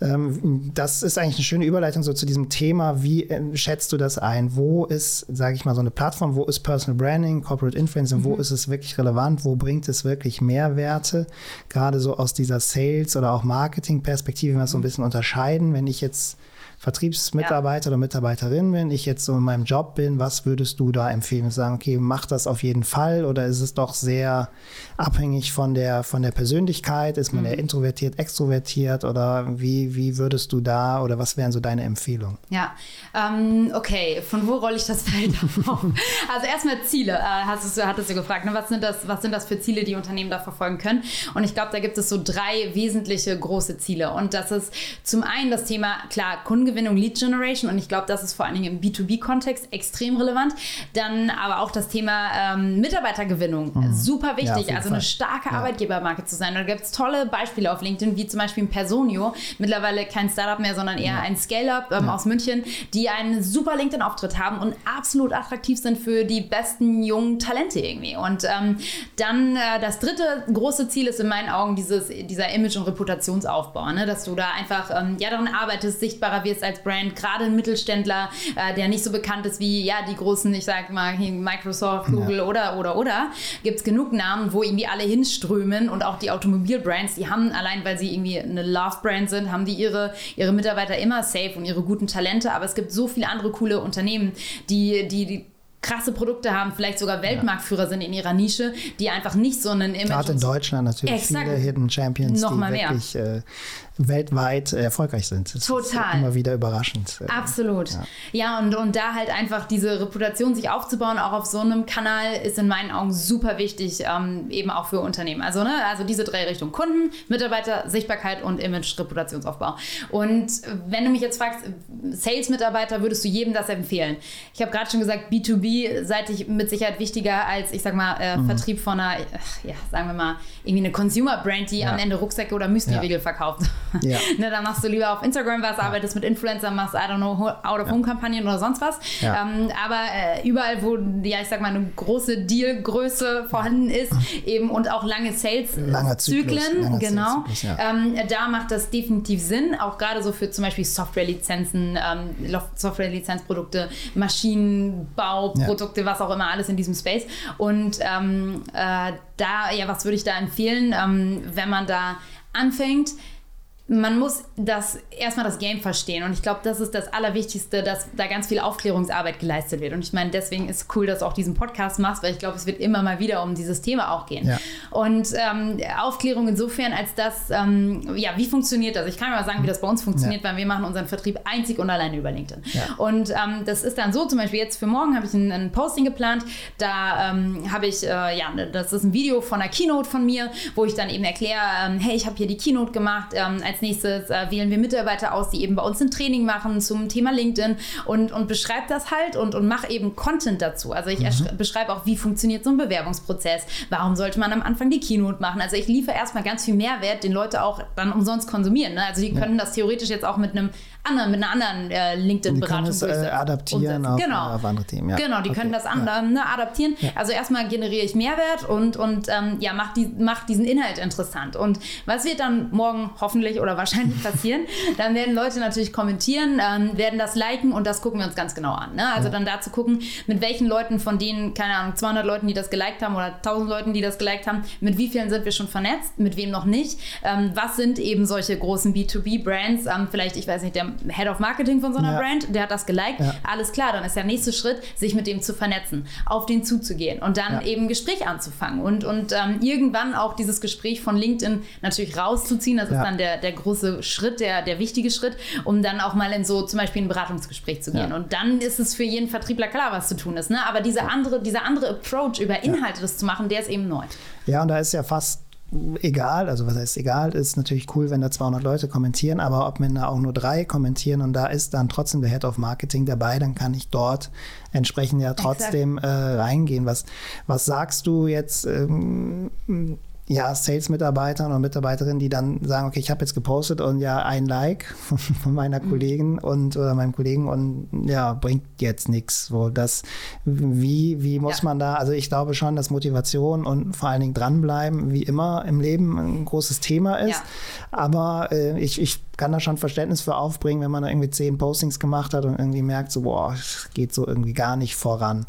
Ähm, das ist eigentlich eine schöne Überleitung so zu diesem Thema. Wie äh, schätzt du das ein? Wo ist, sage ich mal, so eine Plattform? Wo ist Personal Branding, Corporate Influencing? Mhm. Wo ist es wirklich relevant? Wo bringt es wirklich Mehrwerte? Gerade so aus dieser Sales- oder auch Marketing-Perspektive mal so ein bisschen unterscheiden. Wenn ich jetzt Vertriebsmitarbeiter ja. oder Mitarbeiterin bin, ich jetzt so in meinem Job bin, was würdest du da empfehlen? Sagen, okay, mach das auf jeden Fall oder ist es doch sehr abhängig von der, von der Persönlichkeit? Ist man mhm. eher introvertiert, extrovertiert oder wie, wie würdest du da oder was wären so deine Empfehlungen? Ja, ähm, okay, von wo rolle ich das Feld auf? also erstmal Ziele, äh, hast du, hattest du gefragt, ne? was, sind das, was sind das für Ziele, die Unternehmen da verfolgen können? Und ich glaube, da gibt es so drei wesentliche große Ziele und das ist zum einen das Thema, klar, Kunden Kundengewinnung, Lead Generation und ich glaube, das ist vor allen Dingen im B2B-Kontext extrem relevant. Dann aber auch das Thema ähm, Mitarbeitergewinnung, mhm. super wichtig. Ja, also eine starke ja. Arbeitgebermarke zu sein. Da gibt es tolle Beispiele auf LinkedIn, wie zum Beispiel Personio, mittlerweile kein Startup mehr, sondern eher ja. ein Scale-Up ähm, aus München, die einen super LinkedIn-Auftritt haben und absolut attraktiv sind für die besten jungen Talente irgendwie. Und ähm, dann äh, das dritte große Ziel ist in meinen Augen dieses, dieser Image- und Reputationsaufbau, ne? dass du da einfach ähm, ja, daran arbeitest, sichtbarer wirst als Brand, gerade ein Mittelständler, äh, der nicht so bekannt ist wie ja, die großen, ich sag mal, Microsoft, Google ja. oder, oder, oder, gibt es genug Namen, wo irgendwie alle hinströmen und auch die Automobilbrands, die haben allein, weil sie irgendwie eine Love-Brand sind, haben die ihre, ihre Mitarbeiter immer safe und ihre guten Talente, aber es gibt so viele andere coole Unternehmen, die, die, die krasse Produkte haben, vielleicht sogar Weltmarktführer sind in ihrer Nische, die einfach nicht so einen Image. Gerade in Deutschland natürlich Exakt. viele Hidden Champions, Noch die mal wirklich äh, weltweit erfolgreich sind. Das Total. Ist immer wieder überraschend. Absolut. Ja, ja und, und da halt einfach diese Reputation sich aufzubauen, auch auf so einem Kanal, ist in meinen Augen super wichtig, ähm, eben auch für Unternehmen. Also, ne, also diese drei Richtungen: Kunden, Mitarbeiter, Sichtbarkeit und Image, Reputationsaufbau. Und wenn du mich jetzt fragst, Sales-Mitarbeiter, würdest du jedem das empfehlen? Ich habe gerade schon gesagt, B2B-seitig mit Sicherheit wichtiger als, ich sag mal, äh, mhm. Vertrieb von einer, ja, sagen wir mal, irgendwie eine Consumer-Brand, die ja. am Ende Rucksäcke oder Müsli-Riegel ja. verkauft. Ja. ne, dann machst du lieber auf Instagram was, arbeitest mit Influencern, machst, I don't know, Out-of-Home-Kampagnen oder sonst was. Ähm, aber äh, überall, wo, ja, ich sag mal, eine große Dealgröße vorhanden ist, eben und auch lange Sales-Zyklen, genau, ähm, da macht das definitiv Sinn, auch gerade so für zum Beispiel Software-Lizenzen, ähm, Software-Lizenzprodukte, Maschinenbauprodukte, was auch immer, alles in diesem Space. Und ähm, äh, da, ja, was würde ich da empfehlen, ähm, wenn man da anfängt? Man muss das erstmal das Game verstehen und ich glaube, das ist das Allerwichtigste, dass da ganz viel Aufklärungsarbeit geleistet wird und ich meine, deswegen ist cool, dass du auch diesen Podcast machst, weil ich glaube, es wird immer mal wieder um dieses Thema auch gehen. Ja. Und ähm, Aufklärung insofern, als das, ähm, ja, wie funktioniert das? Ich kann mal sagen, wie das bei uns funktioniert, ja. weil wir machen unseren Vertrieb einzig und alleine über LinkedIn. Ja. Und ähm, das ist dann so, zum Beispiel jetzt für morgen habe ich ein, ein, Posting geplant, da ähm, habe ich, äh, ja, das ist ein Video von einer Keynote von mir, wo ich dann eben erkläre, ähm, hey, ich habe hier die Keynote gemacht, ähm, als als nächstes äh, wählen wir Mitarbeiter aus, die eben bei uns ein Training machen zum Thema LinkedIn und, und beschreibe das halt und, und mache eben Content dazu. Also ich mhm. beschreibe auch, wie funktioniert so ein Bewerbungsprozess, warum sollte man am Anfang die Keynote machen. Also ich liefere erstmal ganz viel Mehrwert, den Leute auch dann umsonst konsumieren. Ne? Also die können ja. das theoretisch jetzt auch mit einem anderen, mit einer anderen äh, LinkedIn-Beratung die können es, äh, adaptieren auf, genau. auf, andere Themen. Ja. Genau, die okay. können das an, ja. ne, adaptieren. Ja. Also erstmal generiere ich Mehrwert und, und ähm, ja, mach, die, mach diesen Inhalt interessant. Und was wird dann morgen hoffentlich oder wahrscheinlich passieren? dann werden Leute natürlich kommentieren, ähm, werden das liken und das gucken wir uns ganz genau an. Ne? Also dann dazu gucken, mit welchen Leuten von denen, keine Ahnung, 200 Leuten, die das geliked haben oder 1000 Leuten, die das geliked haben, mit wie vielen sind wir schon vernetzt, mit wem noch nicht? Ähm, was sind eben solche großen B2B-Brands? Ähm, vielleicht, ich weiß nicht, der Head of Marketing von so einer ja. Brand, der hat das geliked. Ja. Alles klar, dann ist der nächste Schritt, sich mit dem zu vernetzen, auf den zuzugehen und dann ja. eben ein Gespräch anzufangen und, und ähm, irgendwann auch dieses Gespräch von LinkedIn natürlich rauszuziehen. Das ist dann der, der große Schritt, der, der wichtige Schritt, um dann auch mal in so zum Beispiel ein Beratungsgespräch zu gehen. Und dann ist es für jeden Vertriebler klar, was zu tun ist. Ne? Aber diese andere, dieser andere Approach über Inhalte das zu machen, der ist eben neu. Ja, und da ist ja fast egal, also was heißt egal, ist natürlich cool, wenn da 200 Leute kommentieren, aber ob mir da auch nur drei kommentieren und da ist dann trotzdem der Head of Marketing dabei, dann kann ich dort entsprechend ja trotzdem äh, reingehen. Was, was sagst du jetzt? Ähm, ja, Sales-Mitarbeitern und Mitarbeiterinnen, die dann sagen, okay, ich habe jetzt gepostet und ja, ein Like von, von meiner mhm. Kollegin und oder meinem Kollegen und ja, bringt jetzt nichts. So, das, wie, wie muss ja. man da, also ich glaube schon, dass Motivation und vor allen Dingen dranbleiben, wie immer im Leben, ein großes Thema ist. Ja. Aber äh, ich, ich kann da schon Verständnis für aufbringen, wenn man da irgendwie zehn Postings gemacht hat und irgendwie merkt, so, boah, es geht so irgendwie gar nicht voran.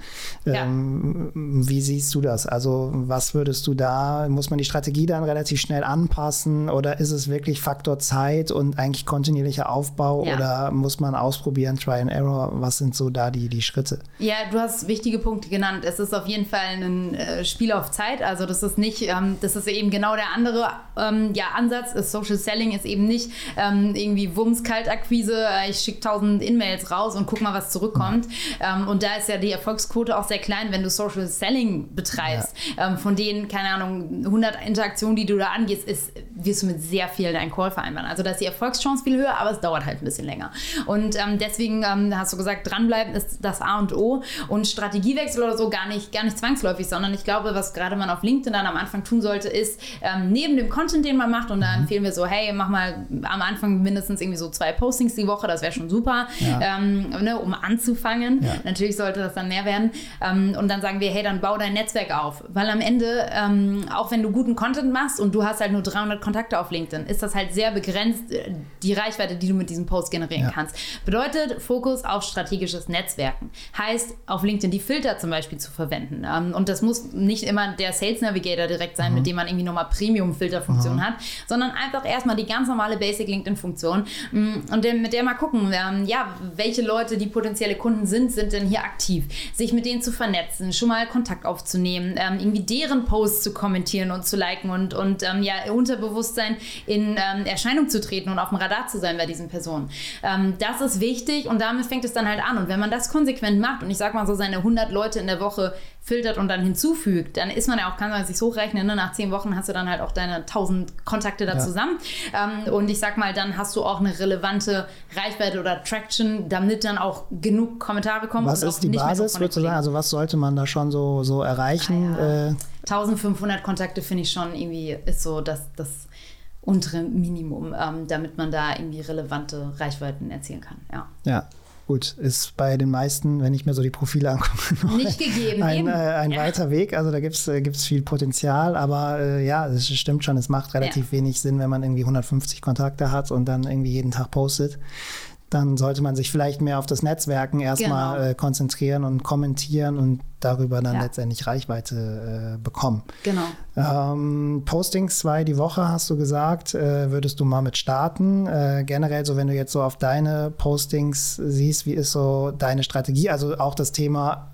Ja. Ähm, wie siehst du das? Also, was würdest du da, muss man die Strategie dann relativ schnell anpassen oder ist es wirklich Faktor Zeit und eigentlich kontinuierlicher Aufbau ja. oder muss man ausprobieren, Try and Error? Was sind so da die, die Schritte? Ja, du hast wichtige Punkte genannt. Es ist auf jeden Fall ein äh, Spiel auf Zeit. Also, das ist nicht, ähm, das ist eben genau der andere ähm, ja, Ansatz. Social Selling ist eben nicht, ähm, ähm, irgendwie Wumms Kaltakquise, äh, ich schicke tausend In-Mails raus und guck mal, was zurückkommt. Ähm, und da ist ja die Erfolgsquote auch sehr klein, wenn du Social Selling betreibst. Ja. Ähm, von denen, keine Ahnung, 100 Interaktionen, die du da angehst, ist wirst du mit sehr vielen einen Call vereinbaren. Also da ist die Erfolgschance viel höher, aber es dauert halt ein bisschen länger. Und ähm, deswegen ähm, hast du gesagt, dranbleiben ist das A und O und Strategiewechsel oder so gar nicht, gar nicht zwangsläufig, sondern ich glaube, was gerade man auf LinkedIn dann am Anfang tun sollte, ist ähm, neben dem Content, den man macht, und da mhm. empfehlen wir so, hey, mach mal am Anfang mindestens irgendwie so zwei Postings die Woche, das wäre schon super, ja. ähm, ne, um anzufangen. Ja. Natürlich sollte das dann mehr werden. Ähm, und dann sagen wir, hey, dann bau dein Netzwerk auf. Weil am Ende, ähm, auch wenn du guten Content machst und du hast halt nur 300 Kontakte auf LinkedIn, ist das halt sehr begrenzt, äh, die Reichweite, die du mit diesem Post generieren ja. kannst. Bedeutet Fokus auf strategisches Netzwerken. Heißt, auf LinkedIn die Filter zum Beispiel zu verwenden. Ähm, und das muss nicht immer der Sales Navigator direkt sein, mhm. mit dem man irgendwie nochmal Premium-Filterfunktion mhm. hat, sondern einfach erstmal die ganz normale Basic LinkedIn-Funktion mm, und mit der mal gucken, ähm, ja, welche Leute, die potenzielle Kunden sind, sind denn hier aktiv. Sich mit denen zu vernetzen, schon mal Kontakt aufzunehmen, ähm, irgendwie deren Posts zu kommentieren und zu liken und, und ähm, ja, Unterbewusstsein in Erscheinung zu treten und auf dem Radar zu sein bei diesen Personen. Das ist wichtig und damit fängt es dann halt an. Und wenn man das konsequent macht und ich sag mal so seine 100 Leute in der Woche filtert und dann hinzufügt, dann ist man ja auch, kann man sich hochrechnen, ne? nach zehn Wochen hast du dann halt auch deine 1000 Kontakte da ja. zusammen. Ähm, und ich sag mal, dann hast du auch eine relevante Reichweite oder Traction, damit dann auch genug Kommentare kommen. Was ist die Basis, würdest du sagen? Also was sollte man da schon so, so erreichen? Ah, ja. äh, 1500 Kontakte finde ich schon irgendwie, ist so das, das untere Minimum, ähm, damit man da irgendwie relevante Reichweiten erzielen kann. Ja. Ja, Gut, ist bei den meisten, wenn ich mir so die Profile angucke, nicht gegeben. Ein, äh, ein ja. weiter Weg. Also da gibt es äh, viel Potenzial, aber äh, ja, es stimmt schon, es macht relativ ja. wenig Sinn, wenn man irgendwie 150 Kontakte hat und dann irgendwie jeden Tag postet dann sollte man sich vielleicht mehr auf das Netzwerken erstmal genau. äh, konzentrieren und kommentieren und darüber dann ja. letztendlich Reichweite äh, bekommen. Genau. Ähm, Postings zwei die Woche hast du gesagt, äh, würdest du mal mit starten. Äh, generell so, wenn du jetzt so auf deine Postings siehst, wie ist so deine Strategie? Also auch das Thema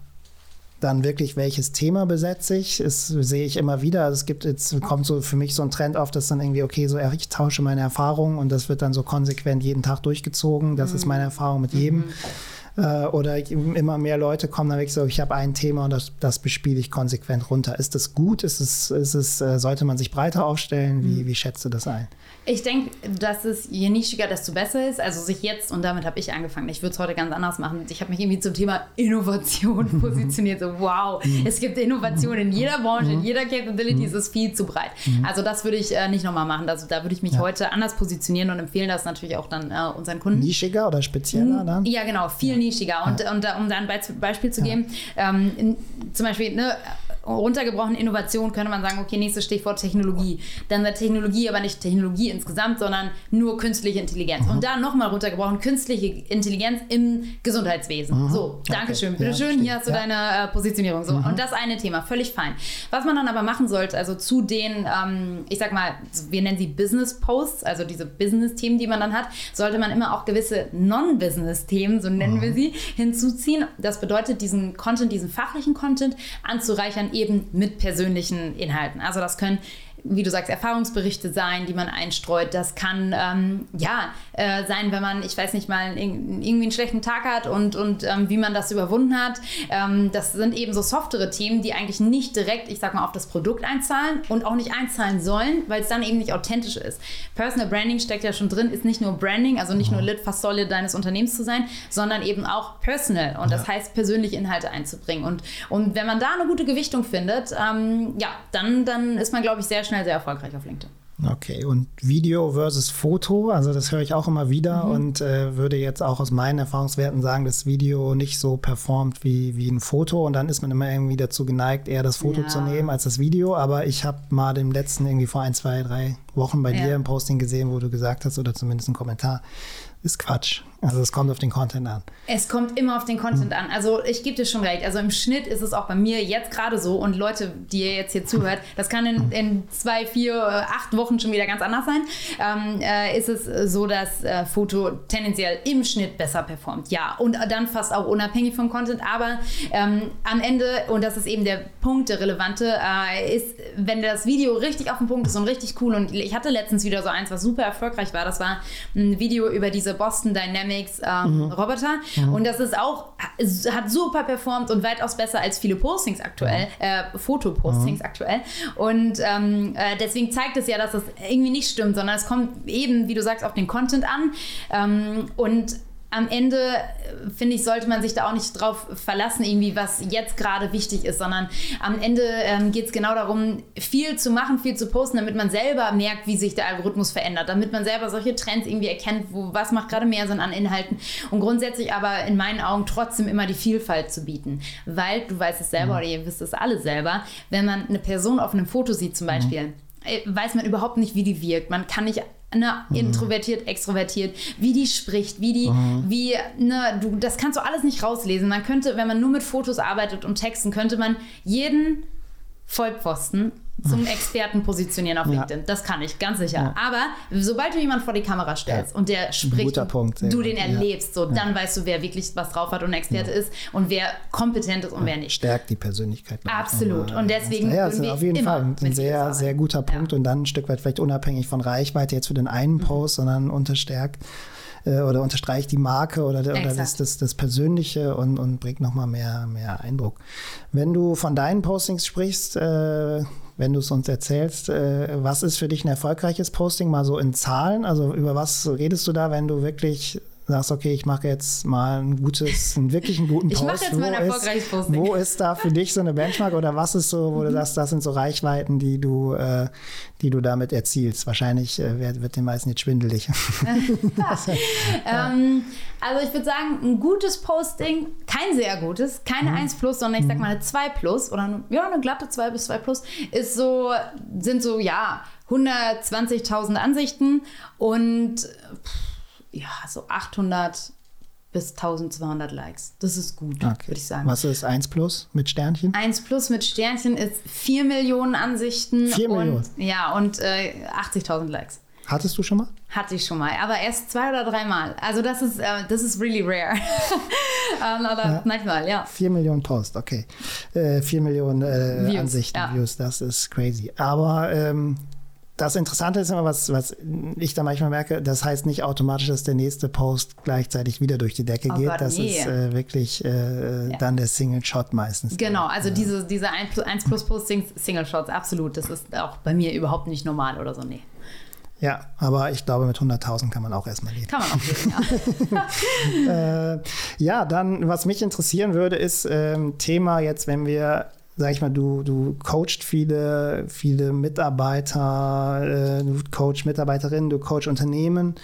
dann wirklich, welches Thema besetze ich, das sehe ich immer wieder. Also es gibt jetzt, kommt so für mich so ein Trend auf, dass dann irgendwie, okay, so ich tausche meine Erfahrungen und das wird dann so konsequent jeden Tag durchgezogen. Das mhm. ist meine Erfahrung mit jedem. Mhm. Äh, oder immer mehr Leute kommen dann wirklich so, ich habe ein Thema und das, das bespiele ich konsequent runter. Ist das gut? Ist es, ist es, äh, sollte man sich breiter aufstellen? Wie, mhm. wie schätzt du das ein? Ich denke, dass es je nischiger, desto besser ist. Also sich jetzt, und damit habe ich angefangen, ich würde es heute ganz anders machen. Ich habe mich irgendwie zum Thema Innovation positioniert. So, wow, mhm. es gibt Innovation in jeder Branche, in mhm. jeder Capability, es ist viel zu breit. Also das würde ich äh, nicht nochmal machen. Also da würde ich mich ja. heute anders positionieren und empfehlen das natürlich auch dann äh, unseren Kunden. Nischiger oder spezieller dann? Ja, genau, viel. Nischiger. Und, und um da ein Beispiel zu geben, ähm, in, zum Beispiel, ne, runtergebrochen Innovation könnte man sagen, okay, nächstes Stichwort Technologie. Dann wird Technologie aber nicht Technologie insgesamt, sondern nur künstliche Intelligenz. Mhm. Und da nochmal runtergebrochen, künstliche Intelligenz im Gesundheitswesen. Mhm. So, Dankeschön. Okay. Bitteschön, ja, hier hast du ja. deine äh, Positionierung. So. Mhm. Und das eine Thema, völlig fein. Was man dann aber machen sollte, also zu den, ähm, ich sag mal, wir nennen sie Business Posts, also diese Business-Themen, die man dann hat, sollte man immer auch gewisse Non-Business-Themen, so nennen wir mhm. sie, hinzuziehen. Das bedeutet, diesen Content, diesen fachlichen Content anzureichern eben mit persönlichen Inhalten. Also das können wie du sagst, Erfahrungsberichte sein, die man einstreut. Das kann ähm, ja äh, sein, wenn man, ich weiß nicht mal, irgendwie einen schlechten Tag hat und, und ähm, wie man das überwunden hat. Ähm, das sind eben so softere Themen, die eigentlich nicht direkt, ich sag mal, auf das Produkt einzahlen und auch nicht einzahlen sollen, weil es dann eben nicht authentisch ist. Personal Branding steckt ja schon drin, ist nicht nur Branding, also nicht nur Lit, fast solid deines Unternehmens zu sein, sondern eben auch personal. Und das heißt, persönliche Inhalte einzubringen. Und, und wenn man da eine gute Gewichtung findet, ähm, ja, dann, dann ist man, glaube ich, sehr schnell schnell sehr erfolgreich auf LinkedIn. Okay, und Video versus Foto, also das höre ich auch immer wieder mhm. und äh, würde jetzt auch aus meinen Erfahrungswerten sagen, dass Video nicht so performt wie, wie ein Foto und dann ist man immer irgendwie dazu geneigt, eher das Foto ja. zu nehmen als das Video. Aber ich habe mal dem letzten irgendwie vor ein, zwei, drei Wochen bei ja. dir im Posting gesehen, wo du gesagt hast, oder zumindest ein Kommentar, ist Quatsch. Also es kommt auf den Content an. Es kommt immer auf den Content mhm. an. Also ich gebe dir schon recht. Also im Schnitt ist es auch bei mir jetzt gerade so und Leute, die ihr jetzt hier zuhört, das kann in, in zwei, vier, acht Wochen schon wieder ganz anders sein. Ähm, äh, ist es so, dass äh, Foto tendenziell im Schnitt besser performt. Ja, und dann fast auch unabhängig vom Content. Aber ähm, am Ende, und das ist eben der Punkt, der relevante, äh, ist, wenn das Video richtig auf den Punkt ist und richtig cool. Und ich hatte letztens wieder so eins, was super erfolgreich war. Das war ein Video über diese Boston Dynamics Dynamics ähm, mhm. Roboter. Mhm. Und das ist auch, hat super performt und weitaus besser als viele Postings aktuell, äh, Fotopostings mhm. aktuell. Und ähm, äh, deswegen zeigt es ja, dass das irgendwie nicht stimmt, sondern es kommt eben, wie du sagst, auf den Content an. Ähm, und am Ende, äh, finde ich, sollte man sich da auch nicht drauf verlassen, irgendwie, was jetzt gerade wichtig ist, sondern am Ende ähm, geht es genau darum, viel zu machen, viel zu posten, damit man selber merkt, wie sich der Algorithmus verändert, damit man selber solche Trends irgendwie erkennt, wo, was macht gerade mehr Sinn an Inhalten und grundsätzlich aber in meinen Augen trotzdem immer die Vielfalt zu bieten, weil du weißt es selber mhm. oder ihr wisst es alle selber, wenn man eine Person auf einem Foto sieht zum mhm. Beispiel, mhm. weiß man überhaupt nicht, wie die wirkt. Man kann nicht ne, mhm. introvertiert, extrovertiert, wie die spricht, wie die, mhm. wie, ne, du, das kannst du alles nicht rauslesen. Man könnte, wenn man nur mit Fotos arbeitet und Texten, könnte man jeden Vollpfosten zum Experten positionieren auf LinkedIn. Ja. Das kann ich, ganz sicher. Ja. Aber sobald du jemanden vor die Kamera stellst ja. und der spricht, Punkt, du den erlebst, so, dann weißt du, wer wirklich was drauf hat und ein Experte ist und wer kompetent ist und wer nicht. Stärkt die Persönlichkeit. Absolut. Und deswegen. Ja, ist auf jeden Fall ein sehr, sehr guter Punkt und dann ein Stück weit vielleicht unabhängig von Reichweite jetzt für den einen mhm. Post, mhm. sondern unterstärkt äh, oder unterstreicht die Marke oder, oder das, das, das Persönliche und, und bringt nochmal mehr, mehr Eindruck. Wenn du von deinen Postings sprichst, äh, wenn du es uns erzählst, äh, was ist für dich ein erfolgreiches Posting, mal so in Zahlen? Also über was redest du da, wenn du wirklich sagst, okay, ich mache jetzt mal ein gutes, einen wirklich einen guten Post. Ich mache jetzt mal ein erfolgreiches Posting. Wo ist da für dich so eine Benchmark oder was ist so, wo du mhm. sagst, das sind so Reichweiten, die du, äh, die du damit erzielst? Wahrscheinlich äh, wird, wird den meisten jetzt schwindelig. ähm, also ich würde sagen, ein gutes Posting, kein sehr gutes, keine mhm. 1 plus, sondern ich sag mhm. mal eine 2 plus oder eine, ja, eine glatte 2 bis 2 plus, ist so, sind so, ja, 120.000 Ansichten und pff, ja, so 800 bis 1200 Likes. Das ist gut, okay. würde ich sagen. Was ist 1 Plus mit Sternchen? 1 Plus mit Sternchen ist 4 Millionen Ansichten. 4 Millionen? Ja, und äh, 80.000 Likes. Hattest du schon mal? Hatte ich schon mal, aber erst zwei oder dreimal. Also das ist, äh, das ist really rare. um, aber ja. manchmal, ja. 4 Millionen Post, okay. Äh, 4 Millionen äh, Views, Ansichten, ja. Views, das ist crazy. Aber ähm, das Interessante ist immer, was, was ich da manchmal merke, das heißt nicht automatisch, dass der nächste Post gleichzeitig wieder durch die Decke oh geht. Gott, das nee. ist äh, wirklich äh, ja. dann der Single Shot meistens. Genau, also ja. diese, diese 1 plus, 1 plus Postings, Single Shots, absolut. Das ist auch bei mir überhaupt nicht normal oder so, nee. Ja, aber ich glaube, mit 100.000 kann man auch erstmal leben. Kann man auch leben, ja. äh, ja, dann, was mich interessieren würde, ist ähm, Thema jetzt, wenn wir sag ich mal, du, du coachst viele, viele Mitarbeiter, äh, du coachst Mitarbeiterinnen, du coachst Unternehmen.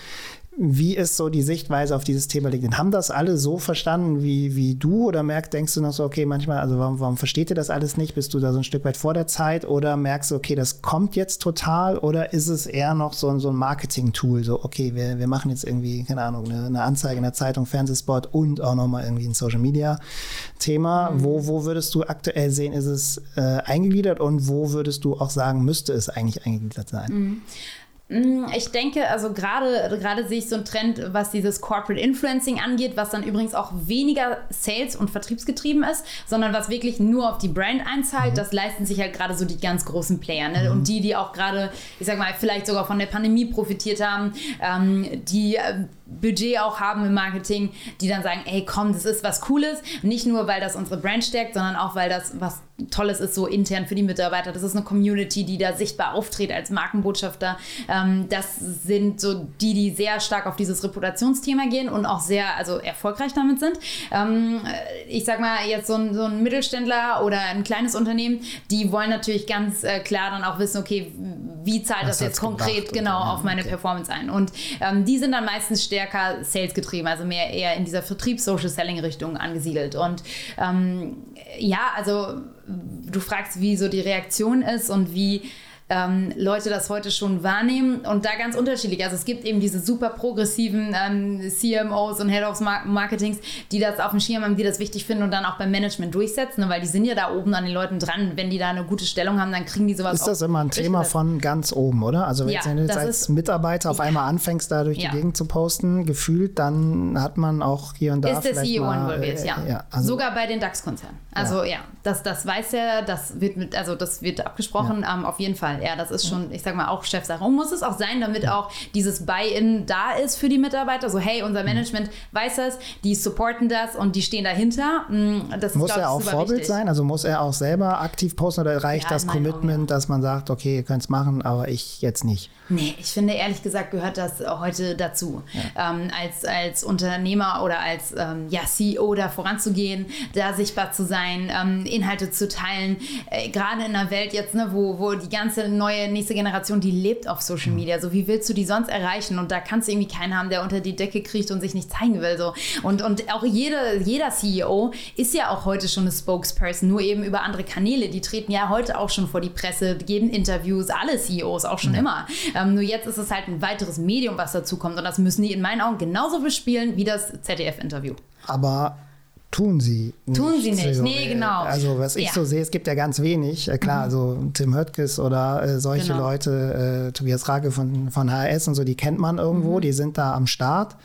Wie ist so die Sichtweise auf dieses Thema LinkedIn? Haben das alle so verstanden wie, wie du oder merkst, denkst du noch so, okay, manchmal, also warum, warum versteht ihr das alles nicht? Bist du da so ein Stück weit vor der Zeit oder merkst du, okay, das kommt jetzt total oder ist es eher noch so, so ein Marketing-Tool? So, okay, wir, wir machen jetzt irgendwie, keine Ahnung, eine, eine Anzeige in der Zeitung, Fernsehspot und auch nochmal irgendwie ein Social-Media-Thema. Mhm. Wo, wo würdest du aktuell sehen, ist es äh, eingegliedert und wo würdest du auch sagen, müsste es eigentlich eingegliedert sein? Mhm. Mm, ich denke, also gerade gerade sehe ich so einen Trend, was dieses Corporate Influencing angeht, was dann übrigens auch weniger Sales- und Vertriebsgetrieben ist, sondern was wirklich nur auf die Brand einzahlt. Mhm. Das leisten sich halt gerade so die ganz großen Player ne? mhm. und die, die auch gerade, ich sag mal, vielleicht sogar von der Pandemie profitiert haben, ähm, die äh, Budget auch haben im Marketing, die dann sagen, ey, komm, das ist was Cooles. Nicht nur, weil das unsere Brand stärkt, sondern auch, weil das was Tolles ist, so intern für die Mitarbeiter. Das ist eine Community, die da sichtbar auftritt als Markenbotschafter. Ähm, das sind so die, die sehr stark auf dieses Reputationsthema gehen und auch sehr also erfolgreich damit sind. Ähm, ich sag mal, jetzt so ein, so ein Mittelständler oder ein kleines Unternehmen, die wollen natürlich ganz äh, klar dann auch wissen, okay, wie zahlt das, das jetzt konkret genau auf meine okay. Performance ein? Und ähm, die sind dann meistens stärker stärker Sales getrieben, also mehr eher in dieser Vertriebs-Social-Selling-Richtung angesiedelt. Und ähm, ja, also du fragst, wie so die Reaktion ist und wie ähm, Leute das heute schon wahrnehmen und da ganz unterschiedlich. Also es gibt eben diese super progressiven ähm, CMOs und Head of Marketings, die das auf dem Schirm haben, die das wichtig finden und dann auch beim Management durchsetzen, ne? weil die sind ja da oben an den Leuten dran. Wenn die da eine gute Stellung haben, dann kriegen die sowas. Ist das immer ein Thema von ganz oben, oder? Also wenn ja, du jetzt als ist, Mitarbeiter auf einmal anfängst, da durch ja. die Gegend zu posten, gefühlt, dann hat man auch hier und da ist der CEO mal, involviert, äh, ja. ja also Sogar bei den DAX-Konzernen. Also ja, das, das weiß er, das wird mit, also das wird abgesprochen, ähm, auf jeden Fall Ja, das ist schon, ich sag mal, auch Chefsache. Und muss es auch sein, damit auch dieses Buy-in da ist für die Mitarbeiter. So, hey, unser Management weiß das, die supporten das und die stehen dahinter. Mm, das muss ist, er auch Vorbild wichtig. sein? Also muss er auch selber aktiv posten oder reicht ja, das Commitment, Augen. dass man sagt, okay, ihr könnt es machen, aber ich jetzt nicht? Nee, ich finde ehrlich gesagt gehört das heute dazu. Ja. Ähm, als, als Unternehmer oder als ähm, ja, CEO da voranzugehen, da sichtbar zu sein, ähm, Inhalte zu teilen. Äh, Gerade in einer Welt jetzt, ne, wo, wo die ganze neue nächste Generation, die lebt auf Social Media. So wie willst du die sonst erreichen? Und da kannst du irgendwie keinen haben, der unter die Decke kriegt und sich nicht zeigen will. So. Und, und auch jede, jeder CEO ist ja auch heute schon eine Spokesperson, nur eben über andere Kanäle. Die treten ja heute auch schon vor die Presse, geben Interviews, alle CEOs auch schon ja. immer. Ähm, nur jetzt ist es halt ein weiteres Medium, was dazu kommt. Und das müssen die in meinen Augen genauso bespielen wie das ZDF-Interview. Aber tun sie nicht. Tun sie nicht, so, nee, genau. Also was ich ja. so sehe, es gibt ja ganz wenig. Äh, klar, mhm. also Tim Höttges oder äh, solche genau. Leute, äh, Tobias Rage von, von HRS und so, die kennt man irgendwo, mhm. die sind da am Start.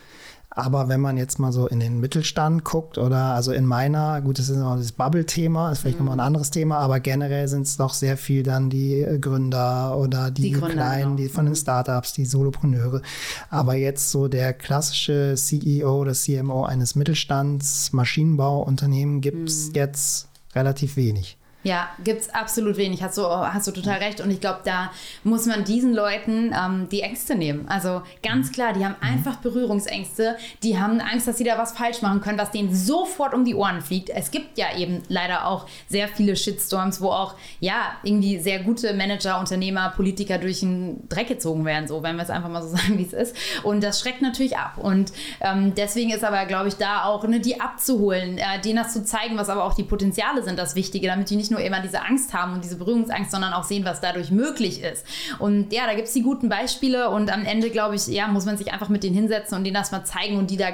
Aber wenn man jetzt mal so in den Mittelstand guckt oder also in meiner, gut, das ist noch das Bubble-Thema, ist vielleicht mhm. nochmal ein anderes Thema, aber generell sind es doch sehr viel dann die äh, Gründer oder die, die Gründer, Kleinen, genau. die von mhm. den Startups, die Solopreneure. Aber jetzt so der klassische CEO oder CMO eines Mittelstands, Maschinenbauunternehmen gibt es mhm. jetzt relativ wenig. Ja, gibt es absolut wenig, hast du, hast du total recht. Und ich glaube, da muss man diesen Leuten ähm, die Ängste nehmen. Also ganz klar, die haben mhm. einfach Berührungsängste, die haben Angst, dass sie da was falsch machen können, was denen sofort um die Ohren fliegt. Es gibt ja eben leider auch sehr viele Shitstorms, wo auch ja irgendwie sehr gute Manager, Unternehmer, Politiker durch den Dreck gezogen werden, so wenn wir es einfach mal so sagen, wie es ist. Und das schreckt natürlich ab. Und ähm, deswegen ist aber, glaube ich, da auch ne, die abzuholen, äh, denen das zu zeigen, was aber auch die Potenziale sind, das Wichtige, damit die nicht nur nur immer diese Angst haben und diese Berührungsangst, sondern auch sehen, was dadurch möglich ist. Und ja, da gibt es die guten Beispiele und am Ende, glaube ich, ja, muss man sich einfach mit denen hinsetzen und denen das mal zeigen und die da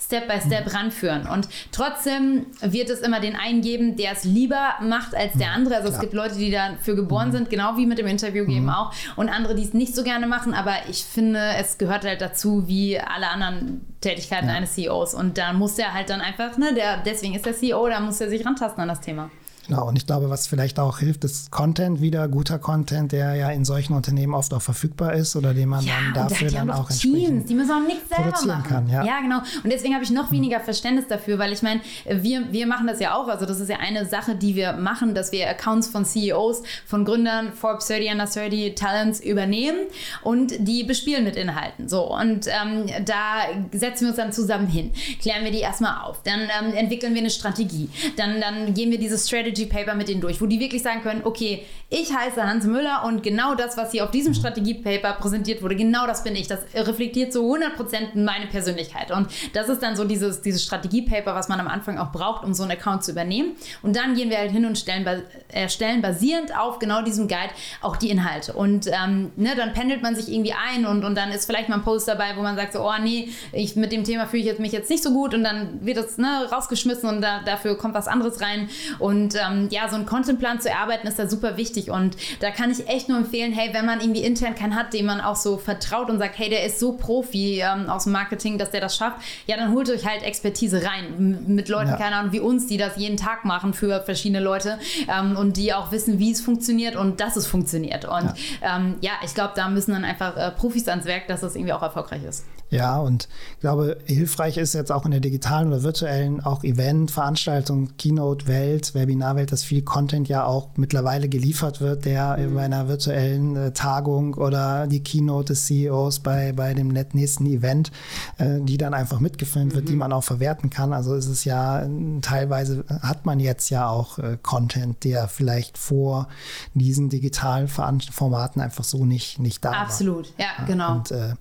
Step by Step mhm. ranführen. Und trotzdem wird es immer den einen geben, der es lieber macht als der mhm. andere. Also Klar. es gibt Leute, die dafür geboren mhm. sind, genau wie mit dem Interview geben mhm. auch, und andere, die es nicht so gerne machen. Aber ich finde, es gehört halt dazu, wie alle anderen Tätigkeiten ja. eines CEOs. Und da muss der halt dann einfach, ne, der, deswegen ist der CEO, da muss er sich rantasten an das Thema. Genau, und ich glaube, was vielleicht auch hilft, ist Content wieder, guter Content, der ja in solchen Unternehmen oft auch verfügbar ist oder den man ja, dann dafür dann auch Teams, die müssen auch nichts selber machen. Kann, ja. ja, genau. Und deswegen habe ich noch weniger Verständnis dafür, weil ich meine, wir, wir machen das ja auch. Also das ist ja eine Sache, die wir machen, dass wir Accounts von CEOs, von Gründern, Forbes 30, Under 30, Talents übernehmen und die bespielen mit Inhalten. So, und ähm, da setzen wir uns dann zusammen hin, klären wir die erstmal auf, dann ähm, entwickeln wir eine Strategie, dann, dann gehen wir diese Strategy Strategy Paper mit denen durch, wo die wirklich sagen können, okay, ich heiße Hans Müller und genau das, was hier auf diesem Strategie Paper präsentiert wurde, genau das bin ich. Das reflektiert zu 100% meine Persönlichkeit. Und das ist dann so dieses, dieses Strategie Paper, was man am Anfang auch braucht, um so einen Account zu übernehmen. Und dann gehen wir halt hin und stellen, erstellen basierend auf genau diesem Guide auch die Inhalte. Und ähm, ne, dann pendelt man sich irgendwie ein und, und dann ist vielleicht mal ein Post dabei, wo man sagt so, oh nee, ich, mit dem Thema fühle ich jetzt, mich jetzt nicht so gut und dann wird das ne, rausgeschmissen und da, dafür kommt was anderes rein. Und ähm, ja, so einen Contentplan zu erarbeiten ist da super wichtig und da kann ich echt nur empfehlen, hey, wenn man irgendwie intern keinen hat, dem man auch so vertraut und sagt, hey, der ist so Profi ähm, aus dem Marketing, dass der das schafft, ja, dann holt euch halt Expertise rein mit Leuten, ja. keine Ahnung, wie uns, die das jeden Tag machen für verschiedene Leute ähm, und die auch wissen, wie es funktioniert und dass es funktioniert. Und ja, ähm, ja ich glaube, da müssen dann einfach äh, Profis ans Werk, dass das irgendwie auch erfolgreich ist. Ja, und ich glaube, hilfreich ist jetzt auch in der digitalen oder virtuellen auch Event, Veranstaltung, Keynote-Welt, Webinarwelt, dass viel Content ja auch mittlerweile geliefert wird, der mhm. in einer virtuellen äh, Tagung oder die Keynote des CEOs bei, bei dem nächsten Event, äh, die dann einfach mitgefilmt mhm. wird, die mhm. man auch verwerten kann. Also ist es ja teilweise hat man jetzt ja auch äh, Content, der vielleicht vor diesen digitalen Formaten einfach so nicht, nicht da Absolut. war. Absolut, ja, genau. Und äh,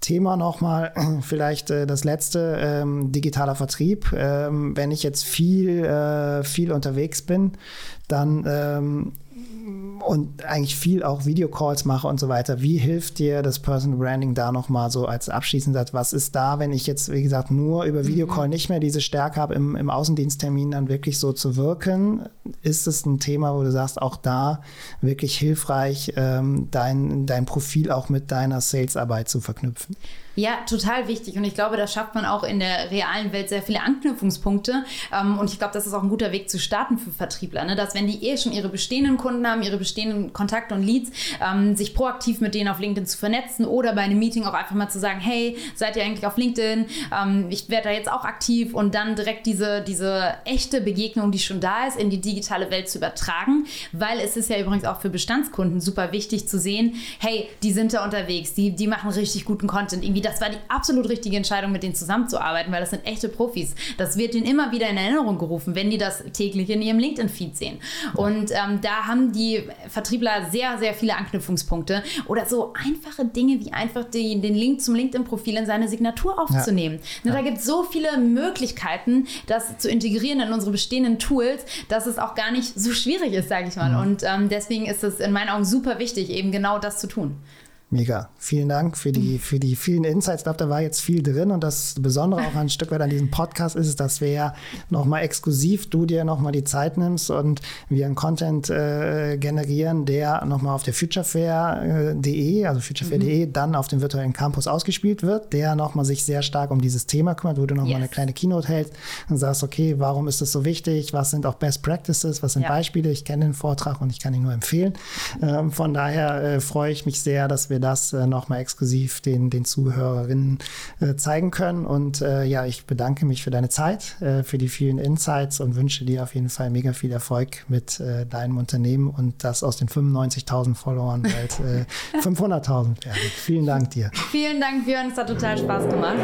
Thema nochmal, vielleicht äh, das letzte, ähm, digitaler Vertrieb. Ähm, wenn ich jetzt viel, äh, viel unterwegs bin, dann ähm, und eigentlich viel auch Videocalls mache und so weiter. Wie hilft dir das Personal Branding da nochmal so als abschließend? Was ist da, wenn ich jetzt, wie gesagt, nur über Videocall mhm. nicht mehr diese Stärke habe, im, im Außendiensttermin dann wirklich so zu wirken? ist es ein Thema, wo du sagst, auch da wirklich hilfreich, ähm, dein, dein Profil auch mit deiner Salesarbeit zu verknüpfen? Ja, total wichtig. Und ich glaube, da schafft man auch in der realen Welt sehr viele Anknüpfungspunkte. Ähm, und ich glaube, das ist auch ein guter Weg zu starten für Vertriebler. Ne? Dass wenn die eh schon ihre bestehenden Kunden haben, ihre bestehenden Kontakte und Leads, ähm, sich proaktiv mit denen auf LinkedIn zu vernetzen oder bei einem Meeting auch einfach mal zu sagen, hey, seid ihr eigentlich auf LinkedIn? Ähm, ich werde da jetzt auch aktiv und dann direkt diese, diese echte Begegnung, die schon da ist, in die digitale Welt zu übertragen. Weil es ist ja übrigens auch für Bestandskunden super wichtig zu sehen, hey, die sind da unterwegs, die, die machen richtig guten Content. Irgendwie das war die absolut richtige Entscheidung, mit denen zusammenzuarbeiten, weil das sind echte Profis. Das wird ihnen immer wieder in Erinnerung gerufen, wenn die das täglich in ihrem LinkedIn-Feed sehen. Und ähm, da haben die Vertriebler sehr, sehr viele Anknüpfungspunkte oder so einfache Dinge wie einfach die, den Link zum LinkedIn-Profil in seine Signatur aufzunehmen. Ja. Ne, da gibt es so viele Möglichkeiten, das zu integrieren in unsere bestehenden Tools, dass es auch gar nicht so schwierig ist, sage ich mal. Mhm. Und ähm, deswegen ist es in meinen Augen super wichtig, eben genau das zu tun. Mega. Vielen Dank für die, für die vielen Insights. Ich glaube, da war jetzt viel drin. Und das Besondere auch ein Stück weit an diesem Podcast ist, dass wir ja nochmal exklusiv, du dir nochmal die Zeit nimmst und wir einen Content äh, generieren, der nochmal auf der futurefair.de, also futurefair.de, mhm. dann auf dem virtuellen Campus ausgespielt wird, der nochmal sich sehr stark um dieses Thema kümmert, wo du nochmal yes. eine kleine Keynote hältst und sagst, okay, warum ist das so wichtig? Was sind auch Best Practices? Was sind ja. Beispiele? Ich kenne den Vortrag und ich kann ihn nur empfehlen. Ähm, von daher äh, freue ich mich sehr, dass wir das äh, nochmal exklusiv den, den Zuhörerinnen äh, zeigen können. Und äh, ja, ich bedanke mich für deine Zeit, äh, für die vielen Insights und wünsche dir auf jeden Fall mega viel Erfolg mit äh, deinem Unternehmen und das aus den 95.000 Followern bald 500.000 werden. Vielen Dank dir. Vielen Dank, Björn. Es hat total Spaß gemacht.